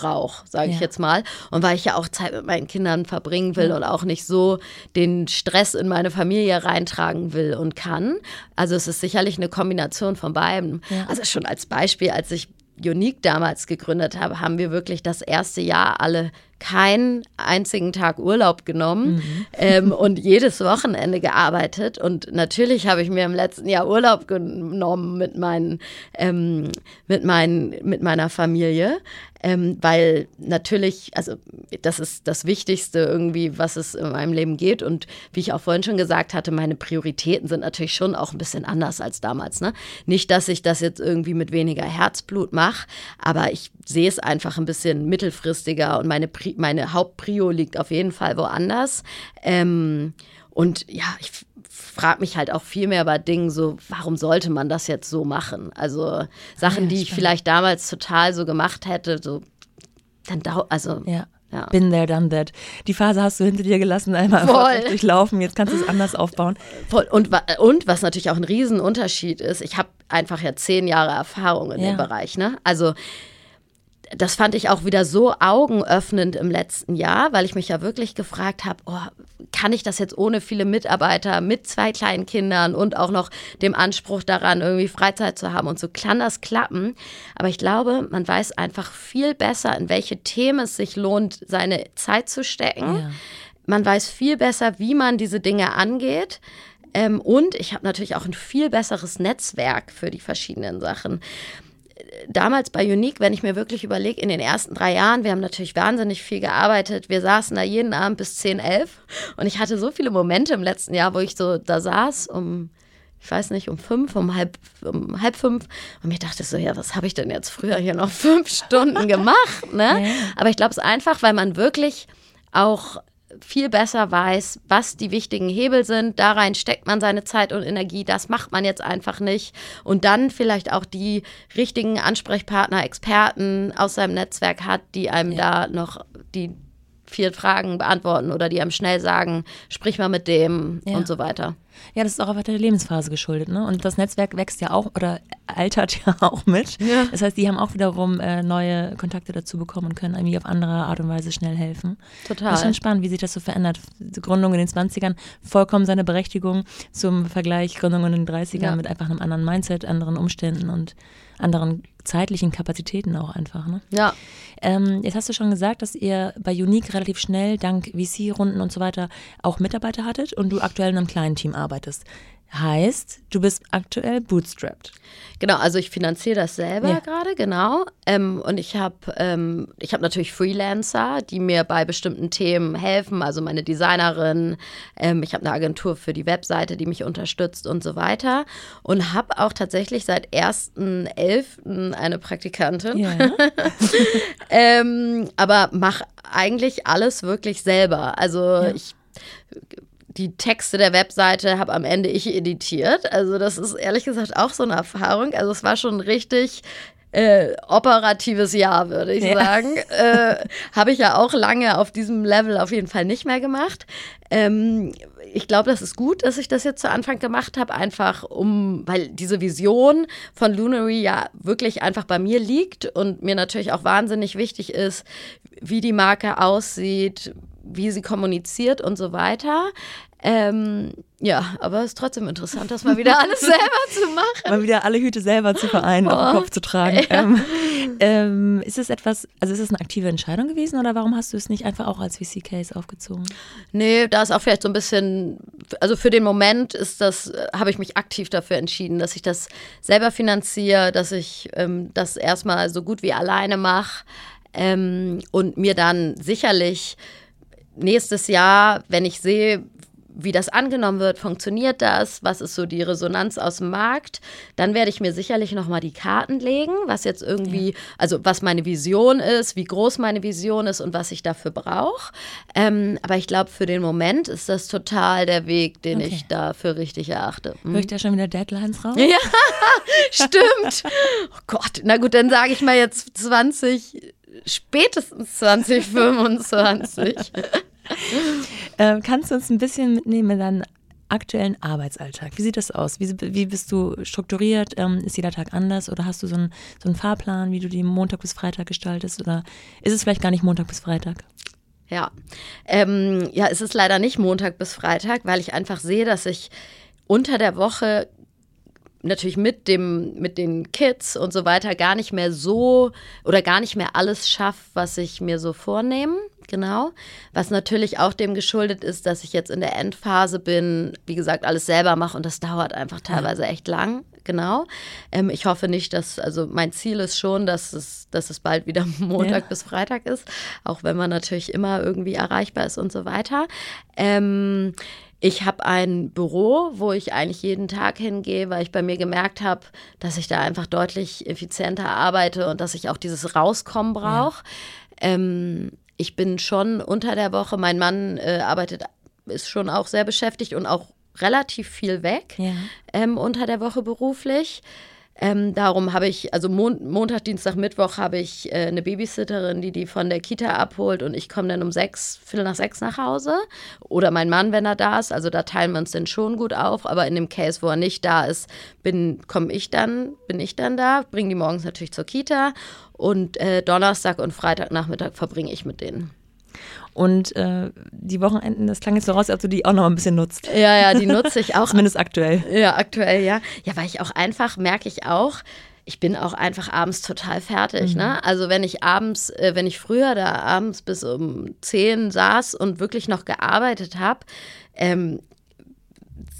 brauche, sage ja. ich jetzt mal. Und weil ich ja auch Zeit mit meinen Kindern verbringen will ja. und auch nicht so den Stress in meine Familie reintragen will und kann. Also es ist sicherlich eine Kombination von beiden. Ja. Also schon als Beispiel, als ich Unique damals gegründet habe, haben wir wirklich das erste Jahr alle keinen einzigen Tag Urlaub genommen mhm. ähm, und jedes Wochenende gearbeitet. Und natürlich habe ich mir im letzten Jahr Urlaub genommen mit, meinen, ähm, mit, meinen, mit meiner Familie, ähm, weil natürlich, also das ist das Wichtigste irgendwie, was es in meinem Leben geht. Und wie ich auch vorhin schon gesagt hatte, meine Prioritäten sind natürlich schon auch ein bisschen anders als damals. Ne? Nicht, dass ich das jetzt irgendwie mit weniger Herzblut mache, aber ich sehe es einfach ein bisschen mittelfristiger und meine, meine Hauptprio liegt auf jeden Fall woanders. Ähm, und ja, ich frage mich halt auch viel mehr bei Dingen so, warum sollte man das jetzt so machen? Also Sachen, ja, die ich vielleicht damals total so gemacht hätte, so dann dauert, also ja. Ja. Been there, done that. Die Phase hast du hinter dir gelassen, einmal Voll. durchlaufen. Jetzt kannst du es anders aufbauen. Voll. Und, und was natürlich auch ein Riesenunterschied ist, ich habe einfach ja zehn Jahre Erfahrung in ja. dem Bereich. Ne? Also das fand ich auch wieder so augenöffnend im letzten Jahr, weil ich mich ja wirklich gefragt habe, oh, kann ich das jetzt ohne viele Mitarbeiter mit zwei kleinen Kindern und auch noch dem Anspruch daran, irgendwie Freizeit zu haben und so kann das klappen. Aber ich glaube, man weiß einfach viel besser, in welche Themen es sich lohnt, seine Zeit zu stecken. Ja. Man weiß viel besser, wie man diese Dinge angeht. Ähm, und ich habe natürlich auch ein viel besseres Netzwerk für die verschiedenen Sachen damals bei Unique, wenn ich mir wirklich überlege, in den ersten drei Jahren, wir haben natürlich wahnsinnig viel gearbeitet. Wir saßen da jeden Abend bis 10, 11 und ich hatte so viele Momente im letzten Jahr, wo ich so da saß um ich weiß nicht, um fünf, um halb, um halb fünf. Und mir dachte so, ja, was habe ich denn jetzt früher hier noch fünf Stunden gemacht? Ne? Ja. Aber ich glaube es einfach, weil man wirklich auch viel besser weiß, was die wichtigen Hebel sind. Da rein steckt man seine Zeit und Energie. Das macht man jetzt einfach nicht. Und dann vielleicht auch die richtigen Ansprechpartner, Experten aus seinem Netzwerk hat, die einem ja. da noch die vier Fragen beantworten oder die einem schnell sagen, sprich mal mit dem ja. und so weiter. Ja, das ist auch einfach der Lebensphase geschuldet, ne? Und das Netzwerk wächst ja auch oder altert ja auch mit. Ja. Das heißt, die haben auch wiederum äh, neue Kontakte dazu bekommen und können irgendwie auf andere Art und Weise schnell helfen. Total. Das ist schon spannend, wie sich das so verändert. Die Gründung in den 20ern, vollkommen seine Berechtigung zum Vergleich Gründung in den 30ern ja. mit einfach einem anderen Mindset, anderen Umständen und anderen zeitlichen Kapazitäten auch einfach. Ne? Ja. Ähm, jetzt hast du schon gesagt, dass ihr bei Unique relativ schnell dank VC-Runden und so weiter auch Mitarbeiter hattet und du aktuell in einem kleinen Team arbeitest. Heißt, du bist aktuell bootstrapped. Genau, also ich finanziere das selber ja. gerade, genau. Ähm, und ich habe ähm, hab natürlich Freelancer, die mir bei bestimmten Themen helfen, also meine Designerin. Ähm, ich habe eine Agentur für die Webseite, die mich unterstützt und so weiter. Und habe auch tatsächlich seit 1.11. eine Praktikantin. Ja. Ähm, aber mache eigentlich alles wirklich selber. Also ja. ich die Texte der Webseite habe am Ende ich editiert. Also das ist ehrlich gesagt auch so eine Erfahrung. Also es war schon richtig äh, operatives Jahr, würde ich ja. sagen. Äh, habe ich ja auch lange auf diesem Level auf jeden Fall nicht mehr gemacht. Ähm, ich glaube, das ist gut, dass ich das jetzt zu Anfang gemacht habe, einfach um, weil diese Vision von Lunary ja wirklich einfach bei mir liegt und mir natürlich auch wahnsinnig wichtig ist, wie die Marke aussieht, wie sie kommuniziert und so weiter. Ähm, ja, aber es ist trotzdem interessant, das mal wieder alles selber zu machen. Mal wieder alle Hüte selber zu vereinen, oh, auf den Kopf zu tragen. Ja. Ähm, ähm, ist es etwas, also ist es eine aktive Entscheidung gewesen oder warum hast du es nicht einfach auch als VC-Case aufgezogen? Nee, da ist auch vielleicht so ein bisschen, also für den Moment ist das, habe ich mich aktiv dafür entschieden, dass ich das selber finanziere, dass ich ähm, das erstmal so gut wie alleine mache ähm, und mir dann sicherlich nächstes Jahr, wenn ich sehe, wie das angenommen wird, funktioniert das, was ist so die Resonanz aus dem Markt, dann werde ich mir sicherlich nochmal die Karten legen, was jetzt irgendwie, ja. also was meine Vision ist, wie groß meine Vision ist und was ich dafür brauche. Ähm, aber ich glaube, für den Moment ist das total der Weg, den okay. ich dafür richtig erachte. Hm. Höre ich da schon wieder Deadlines raus? Ja, stimmt. Oh Gott, na gut, dann sage ich mal jetzt 20, spätestens 2025. äh, kannst du uns ein bisschen mitnehmen in deinen aktuellen Arbeitsalltag? Wie sieht das aus? Wie, wie bist du strukturiert? Ähm, ist jeder Tag anders oder hast du so einen, so einen Fahrplan, wie du die Montag bis Freitag gestaltest? Oder ist es vielleicht gar nicht Montag bis Freitag? Ja, ähm, ja, es ist leider nicht Montag bis Freitag, weil ich einfach sehe, dass ich unter der Woche natürlich mit dem mit den Kids und so weiter gar nicht mehr so oder gar nicht mehr alles schaffe, was ich mir so vornehme genau. Was natürlich auch dem geschuldet ist, dass ich jetzt in der Endphase bin, wie gesagt, alles selber mache und das dauert einfach teilweise echt lang. Genau. Ähm, ich hoffe nicht, dass, also mein Ziel ist schon, dass es, dass es bald wieder Montag ja. bis Freitag ist, auch wenn man natürlich immer irgendwie erreichbar ist und so weiter. Ähm, ich habe ein Büro, wo ich eigentlich jeden Tag hingehe, weil ich bei mir gemerkt habe, dass ich da einfach deutlich effizienter arbeite und dass ich auch dieses Rauskommen brauche. Ja. Ähm, ich bin schon unter der Woche, mein Mann äh, arbeitet, ist schon auch sehr beschäftigt und auch relativ viel weg ja. ähm, unter der Woche beruflich. Ähm, darum habe ich, also Mon Montag, Dienstag, Mittwoch habe ich äh, eine Babysitterin, die die von der Kita abholt und ich komme dann um sechs, Viertel nach sechs nach Hause. Oder mein Mann, wenn er da ist. Also da teilen wir uns dann schon gut auf. Aber in dem Case, wo er nicht da ist, bin, komme ich dann, bin ich dann da, bringe die morgens natürlich zur Kita und äh, Donnerstag und Freitagnachmittag verbringe ich mit denen. Und äh, die Wochenenden, das klang jetzt so raus, als du die auch noch ein bisschen nutzt. Ja, ja, die nutze ich auch. Zumindest aktuell. Ja, aktuell, ja. Ja, weil ich auch einfach, merke ich auch, ich bin auch einfach abends total fertig. Mhm. Ne? Also wenn ich abends, äh, wenn ich früher da abends bis um 10 saß und wirklich noch gearbeitet habe, ähm,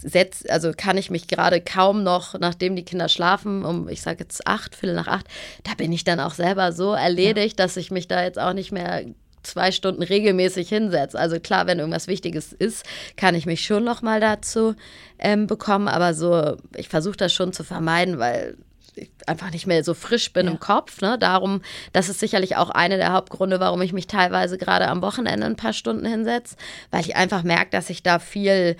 setz, also kann ich mich gerade kaum noch, nachdem die Kinder schlafen, um, ich sage jetzt acht, Viertel nach acht, da bin ich dann auch selber so erledigt, ja. dass ich mich da jetzt auch nicht mehr zwei Stunden regelmäßig hinsetze. Also klar, wenn irgendwas Wichtiges ist, kann ich mich schon noch mal dazu ähm, bekommen, aber so, ich versuche das schon zu vermeiden, weil ich einfach nicht mehr so frisch bin ja. im Kopf. Ne? Darum, das ist sicherlich auch einer der Hauptgründe, warum ich mich teilweise gerade am Wochenende ein paar Stunden hinsetze, weil ich einfach merke, dass ich da viel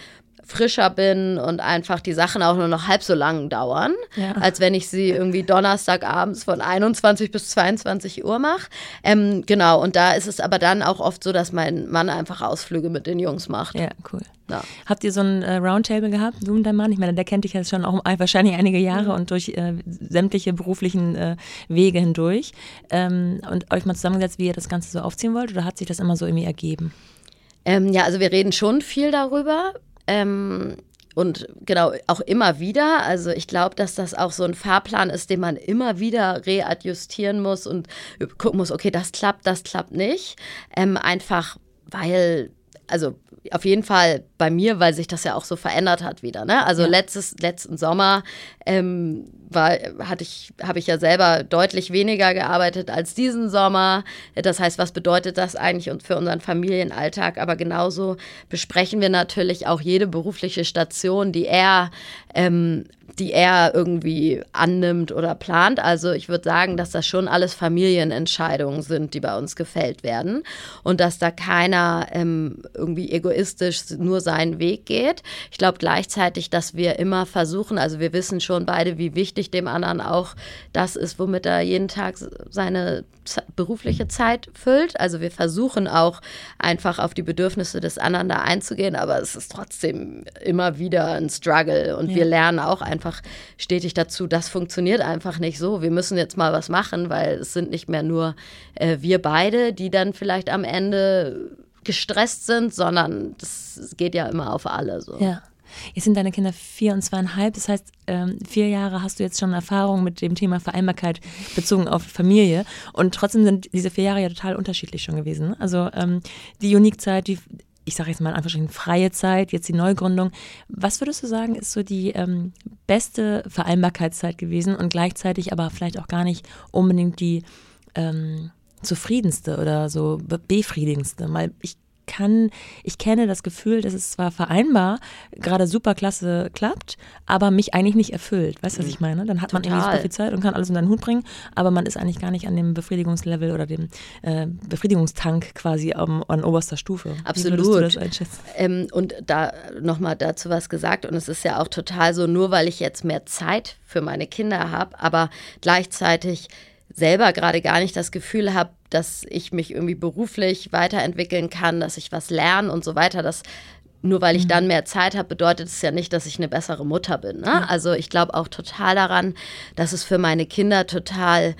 frischer bin und einfach die Sachen auch nur noch halb so lang dauern, ja. als wenn ich sie irgendwie Donnerstagabends von 21 bis 22 Uhr mache. Ähm, genau, und da ist es aber dann auch oft so, dass mein Mann einfach Ausflüge mit den Jungs macht. Ja, cool. Ja. Habt ihr so ein äh, Roundtable gehabt, du und dein Mann? Ich meine, der kennt dich jetzt schon auch wahrscheinlich einige Jahre mhm. und durch äh, sämtliche beruflichen äh, Wege hindurch. Ähm, und euch mal zusammengesetzt, wie ihr das Ganze so aufziehen wollt, oder hat sich das immer so irgendwie ergeben? Ähm, ja, also wir reden schon viel darüber. Ähm, und genau, auch immer wieder. Also ich glaube, dass das auch so ein Fahrplan ist, den man immer wieder readjustieren muss und gucken muss, okay, das klappt, das klappt nicht. Ähm, einfach weil, also auf jeden Fall bei mir, weil sich das ja auch so verändert hat wieder. Ne? Also ja. letztes, letzten Sommer ähm, war, hatte ich, habe ich ja selber deutlich weniger gearbeitet als diesen Sommer. Das heißt, was bedeutet das eigentlich für unseren Familienalltag? Aber genauso besprechen wir natürlich auch jede berufliche Station, die er ähm, die er irgendwie annimmt oder plant. Also ich würde sagen, dass das schon alles Familienentscheidungen sind, die bei uns gefällt werden und dass da keiner ähm, irgendwie egoistisch nur seinen Weg geht. Ich glaube gleichzeitig, dass wir immer versuchen, also wir wissen schon beide, wie wichtig dem anderen auch das ist, womit er jeden Tag seine berufliche Zeit füllt. Also wir versuchen auch einfach auf die Bedürfnisse des anderen da einzugehen, aber es ist trotzdem immer wieder ein Struggle und ja. wir lernen auch einfach stetig dazu, das funktioniert einfach nicht so. Wir müssen jetzt mal was machen, weil es sind nicht mehr nur äh, wir beide, die dann vielleicht am Ende gestresst sind, sondern das geht ja immer auf alle so. Ja. Jetzt sind deine Kinder vier und zweieinhalb. Das heißt, ähm, vier Jahre hast du jetzt schon Erfahrung mit dem Thema Vereinbarkeit bezogen auf Familie. Und trotzdem sind diese vier Jahre ja total unterschiedlich schon gewesen. Also ähm, die Unique-Zeit, die, ich sage jetzt mal in Anführungsstrichen freie Zeit, jetzt die Neugründung. Was würdest du sagen, ist so die ähm, beste Vereinbarkeitszeit gewesen und gleichzeitig aber vielleicht auch gar nicht unbedingt die ähm, zufriedenste oder so befriedigendste? Weil ich kann, ich kenne das Gefühl, dass es zwar vereinbar gerade super klasse klappt, aber mich eigentlich nicht erfüllt. Weißt du, was ich meine? Dann hat Total. man irgendwie super viel Zeit und kann alles in deinen Hut bringen, aber man ist eigentlich gar nicht an dem Befriedigungslevel oder dem äh, Befriedigungstank quasi um, an oberster Stufe. Absolut. Wie du das einschätzen? Ähm, und da nochmal dazu was gesagt und es ist ja auch total so, nur weil ich jetzt mehr Zeit für meine Kinder habe, aber gleichzeitig selber gerade gar nicht das Gefühl habe, dass ich mich irgendwie beruflich weiterentwickeln kann, dass ich was lerne und so weiter. Das nur weil ich mhm. dann mehr Zeit habe, bedeutet es ja nicht, dass ich eine bessere Mutter bin. Ne? Also ich glaube auch total daran, dass es für meine Kinder total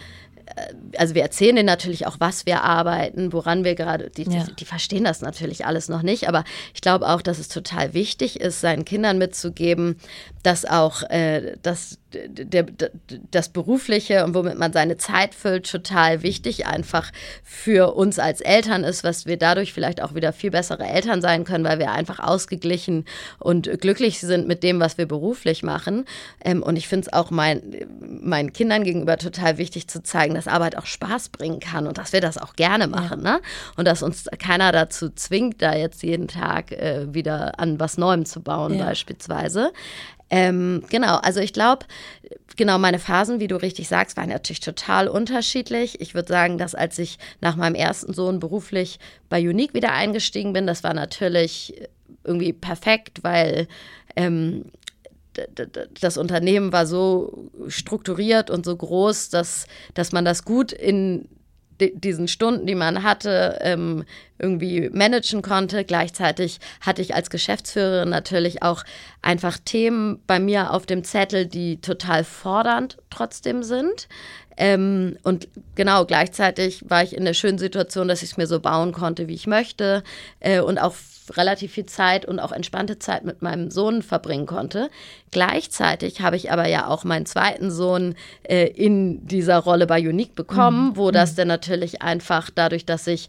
äh, also wir erzählen denen natürlich auch, was wir arbeiten, woran wir gerade, die, ja. die, die, verstehen das natürlich alles noch nicht, aber ich glaube auch, dass es total wichtig ist, seinen Kindern mitzugeben, dass auch äh, dass der, der, das Berufliche und womit man seine Zeit füllt, total wichtig einfach für uns als Eltern ist, was wir dadurch vielleicht auch wieder viel bessere Eltern sein können, weil wir einfach ausgeglichen und glücklich sind mit dem, was wir beruflich machen. Ähm, und ich finde es auch mein, meinen Kindern gegenüber total wichtig zu zeigen, dass Arbeit auch Spaß bringen kann und dass wir das auch gerne machen. Ja. Ne? Und dass uns keiner dazu zwingt, da jetzt jeden Tag äh, wieder an was Neuem zu bauen, ja. beispielsweise. Ähm, genau, also ich glaube, genau meine Phasen, wie du richtig sagst, waren natürlich total unterschiedlich. Ich würde sagen, dass als ich nach meinem ersten Sohn beruflich bei Unique wieder eingestiegen bin, das war natürlich irgendwie perfekt, weil ähm, das Unternehmen war so strukturiert und so groß, dass, dass man das gut in diesen Stunden, die man hatte, ähm, irgendwie managen konnte. Gleichzeitig hatte ich als Geschäftsführerin natürlich auch einfach Themen bei mir auf dem Zettel, die total fordernd trotzdem sind. Ähm, und genau, gleichzeitig war ich in der schönen Situation, dass ich es mir so bauen konnte, wie ich möchte äh, und auch relativ viel Zeit und auch entspannte Zeit mit meinem Sohn verbringen konnte. Gleichzeitig habe ich aber ja auch meinen zweiten Sohn äh, in dieser Rolle bei Unique bekommen, mhm. wo das mhm. dann natürlich einfach dadurch, dass ich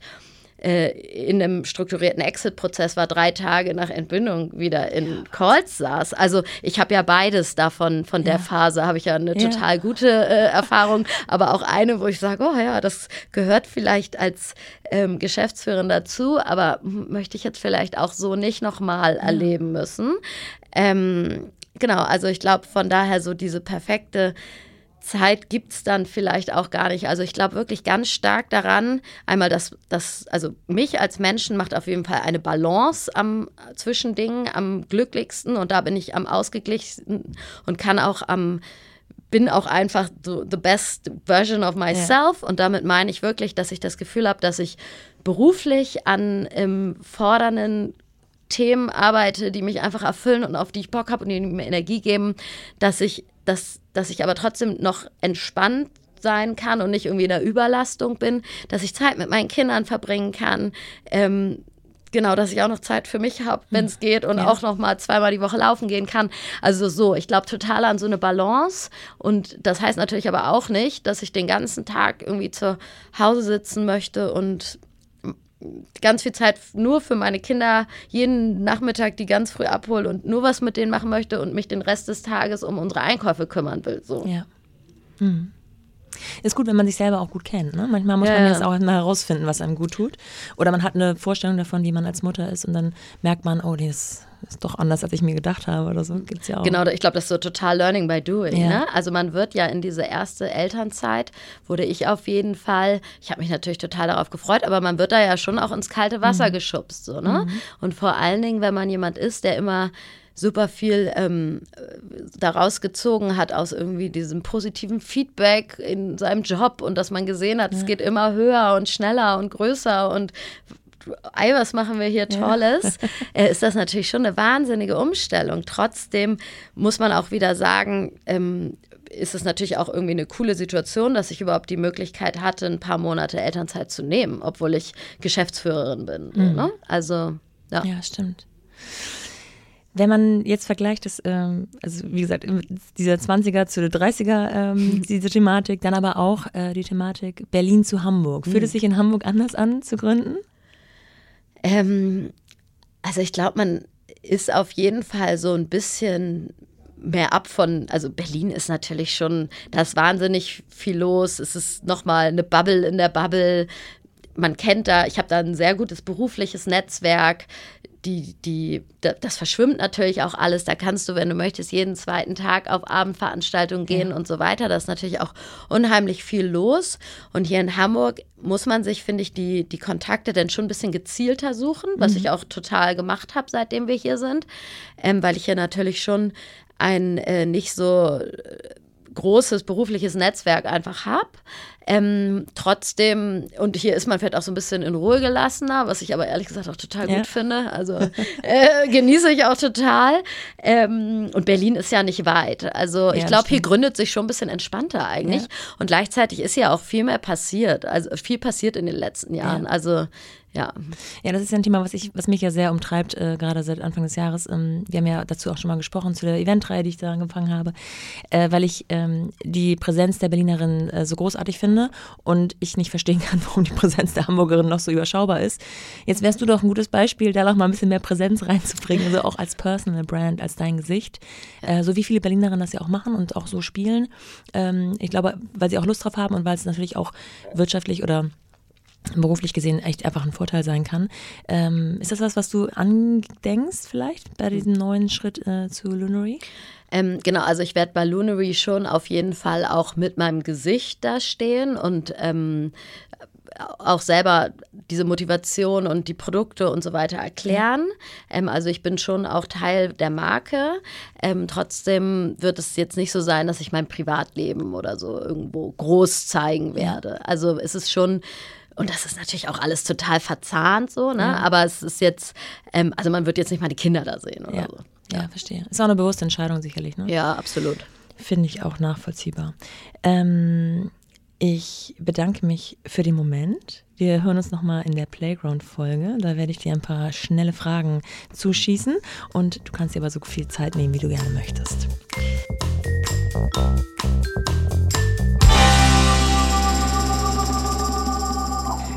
äh, in einem strukturierten Exit-Prozess war, drei Tage nach Entbindung wieder in Calls saß. Also ich habe ja beides davon, von der ja. Phase habe ich ja eine ja. total gute äh, Erfahrung, aber auch eine, wo ich sage, oh ja, das gehört vielleicht als ähm, Geschäftsführerin dazu, aber möchte ich jetzt vielleicht auch so nicht nochmal ja. erleben müssen. Ähm, genau, also ich glaube von daher so diese perfekte Zeit gibt es dann vielleicht auch gar nicht. Also ich glaube wirklich ganz stark daran, einmal dass das, also mich als Menschen macht auf jeden Fall eine Balance am zwischen Dingen am glücklichsten und da bin ich am ausgeglichensten und kann auch am bin auch einfach so the best version of myself ja. und damit meine ich wirklich, dass ich das Gefühl habe, dass ich beruflich an ähm, fordernden Themen arbeite, die mich einfach erfüllen und auf die ich Bock habe und die mir Energie geben, dass ich dass, dass ich aber trotzdem noch entspannt sein kann und nicht irgendwie in der Überlastung bin, dass ich Zeit mit meinen Kindern verbringen kann. Ähm, genau, dass ich auch noch Zeit für mich habe, wenn es hm. geht und ja. auch noch mal zweimal die Woche laufen gehen kann. Also so, ich glaube total an so eine Balance und das heißt natürlich aber auch nicht, dass ich den ganzen Tag irgendwie zu Hause sitzen möchte und ganz viel Zeit nur für meine Kinder jeden Nachmittag die ganz früh abhole und nur was mit denen machen möchte und mich den Rest des Tages um unsere Einkäufe kümmern will. So. Ja. Mhm. Ist gut, wenn man sich selber auch gut kennt. Ne? Manchmal muss ja, man jetzt auch mal herausfinden, was einem gut tut. Oder man hat eine Vorstellung davon, wie man als Mutter ist und dann merkt man, oh, das ist doch anders, als ich mir gedacht habe oder so. Gibt's ja auch. Genau, ich glaube, das ist so total Learning by Doing. Ja. Ne? Also man wird ja in diese erste Elternzeit, wurde ich auf jeden Fall, ich habe mich natürlich total darauf gefreut, aber man wird da ja schon auch ins kalte Wasser mhm. geschubst. So, ne? Mhm. Und vor allen Dingen, wenn man jemand ist, der immer super viel ähm, daraus gezogen hat aus irgendwie diesem positiven Feedback in seinem Job und dass man gesehen hat, ja. es geht immer höher und schneller und größer und Ei, was machen wir hier Tolles, ja. Äh, ist das natürlich schon eine wahnsinnige Umstellung. Trotzdem muss man auch wieder sagen, ähm, ist es natürlich auch irgendwie eine coole Situation, dass ich überhaupt die Möglichkeit hatte, ein paar Monate Elternzeit zu nehmen, obwohl ich Geschäftsführerin bin. Mhm. Ne? Also, ja. Ja, stimmt. Wenn man jetzt vergleicht, das, ähm, also wie gesagt, dieser 20er zu der 30er, ähm, diese Thematik, dann aber auch äh, die Thematik Berlin zu Hamburg. Fühlt mhm. es sich in Hamburg anders an zu gründen? Ähm, also ich glaube, man ist auf jeden Fall so ein bisschen mehr ab von, also Berlin ist natürlich schon, da ist wahnsinnig viel los. Es ist nochmal eine Bubble in der Bubble. Man kennt da, ich habe da ein sehr gutes berufliches Netzwerk die, die, das verschwimmt natürlich auch alles. Da kannst du, wenn du möchtest, jeden zweiten Tag auf Abendveranstaltungen gehen ja. und so weiter. Da ist natürlich auch unheimlich viel los. Und hier in Hamburg muss man sich, finde ich, die, die Kontakte dann schon ein bisschen gezielter suchen, was mhm. ich auch total gemacht habe, seitdem wir hier sind, ähm, weil ich hier natürlich schon ein äh, nicht so großes berufliches Netzwerk einfach habe. Ähm, trotzdem, und hier ist man vielleicht auch so ein bisschen in Ruhe gelassener, was ich aber ehrlich gesagt auch total ja. gut finde. Also äh, genieße ich auch total. Ähm, und Berlin ist ja nicht weit. Also ich glaube, hier gründet sich schon ein bisschen entspannter eigentlich. Ja. Und gleichzeitig ist ja auch viel mehr passiert. Also viel passiert in den letzten Jahren. Ja. Also ja. Ja, das ist ja ein Thema, was, ich, was mich ja sehr umtreibt, äh, gerade seit Anfang des Jahres. Ähm, wir haben ja dazu auch schon mal gesprochen, zu der Eventreihe, die ich da angefangen habe, äh, weil ich ähm, die Präsenz der Berlinerin äh, so großartig finde und ich nicht verstehen kann, warum die Präsenz der Hamburgerin noch so überschaubar ist. Jetzt wärst du doch ein gutes Beispiel, da noch mal ein bisschen mehr Präsenz reinzubringen, also auch als Personal Brand, als dein Gesicht. Äh, so wie viele Berlinerinnen das ja auch machen und auch so spielen. Ähm, ich glaube, weil sie auch Lust drauf haben und weil es natürlich auch wirtschaftlich oder beruflich gesehen echt einfach ein Vorteil sein kann. Ähm, ist das was, was du andenkst vielleicht bei diesem neuen Schritt äh, zu Lunary? Ähm, genau, also ich werde bei Lunary schon auf jeden Fall auch mit meinem Gesicht da stehen und ähm, auch selber diese Motivation und die Produkte und so weiter erklären. Ähm, also ich bin schon auch Teil der Marke. Ähm, trotzdem wird es jetzt nicht so sein, dass ich mein Privatleben oder so irgendwo groß zeigen werde. Also es ist schon und das ist natürlich auch alles total verzahnt so, ne? Ja. Aber es ist jetzt, ähm, also man wird jetzt nicht mal die Kinder da sehen oder ja. so. Ja. ja, verstehe. Ist auch eine bewusste Entscheidung sicherlich, ne? Ja, absolut. Finde ich auch nachvollziehbar. Ähm, ich bedanke mich für den Moment. Wir hören uns nochmal in der Playground-Folge. Da werde ich dir ein paar schnelle Fragen zuschießen und du kannst dir aber so viel Zeit nehmen, wie du gerne möchtest.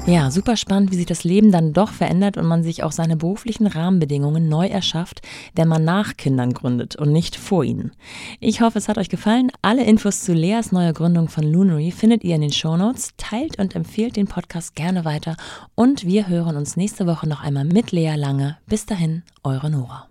Ja, super spannend, wie sich das Leben dann doch verändert und man sich auch seine beruflichen Rahmenbedingungen neu erschafft, wenn man nach Kindern gründet und nicht vor ihnen. Ich hoffe, es hat euch gefallen. Alle Infos zu Leas neuer Gründung von Lunary findet ihr in den Shownotes. Teilt und empfehlt den Podcast gerne weiter und wir hören uns nächste Woche noch einmal mit Lea Lange. Bis dahin, eure Nora.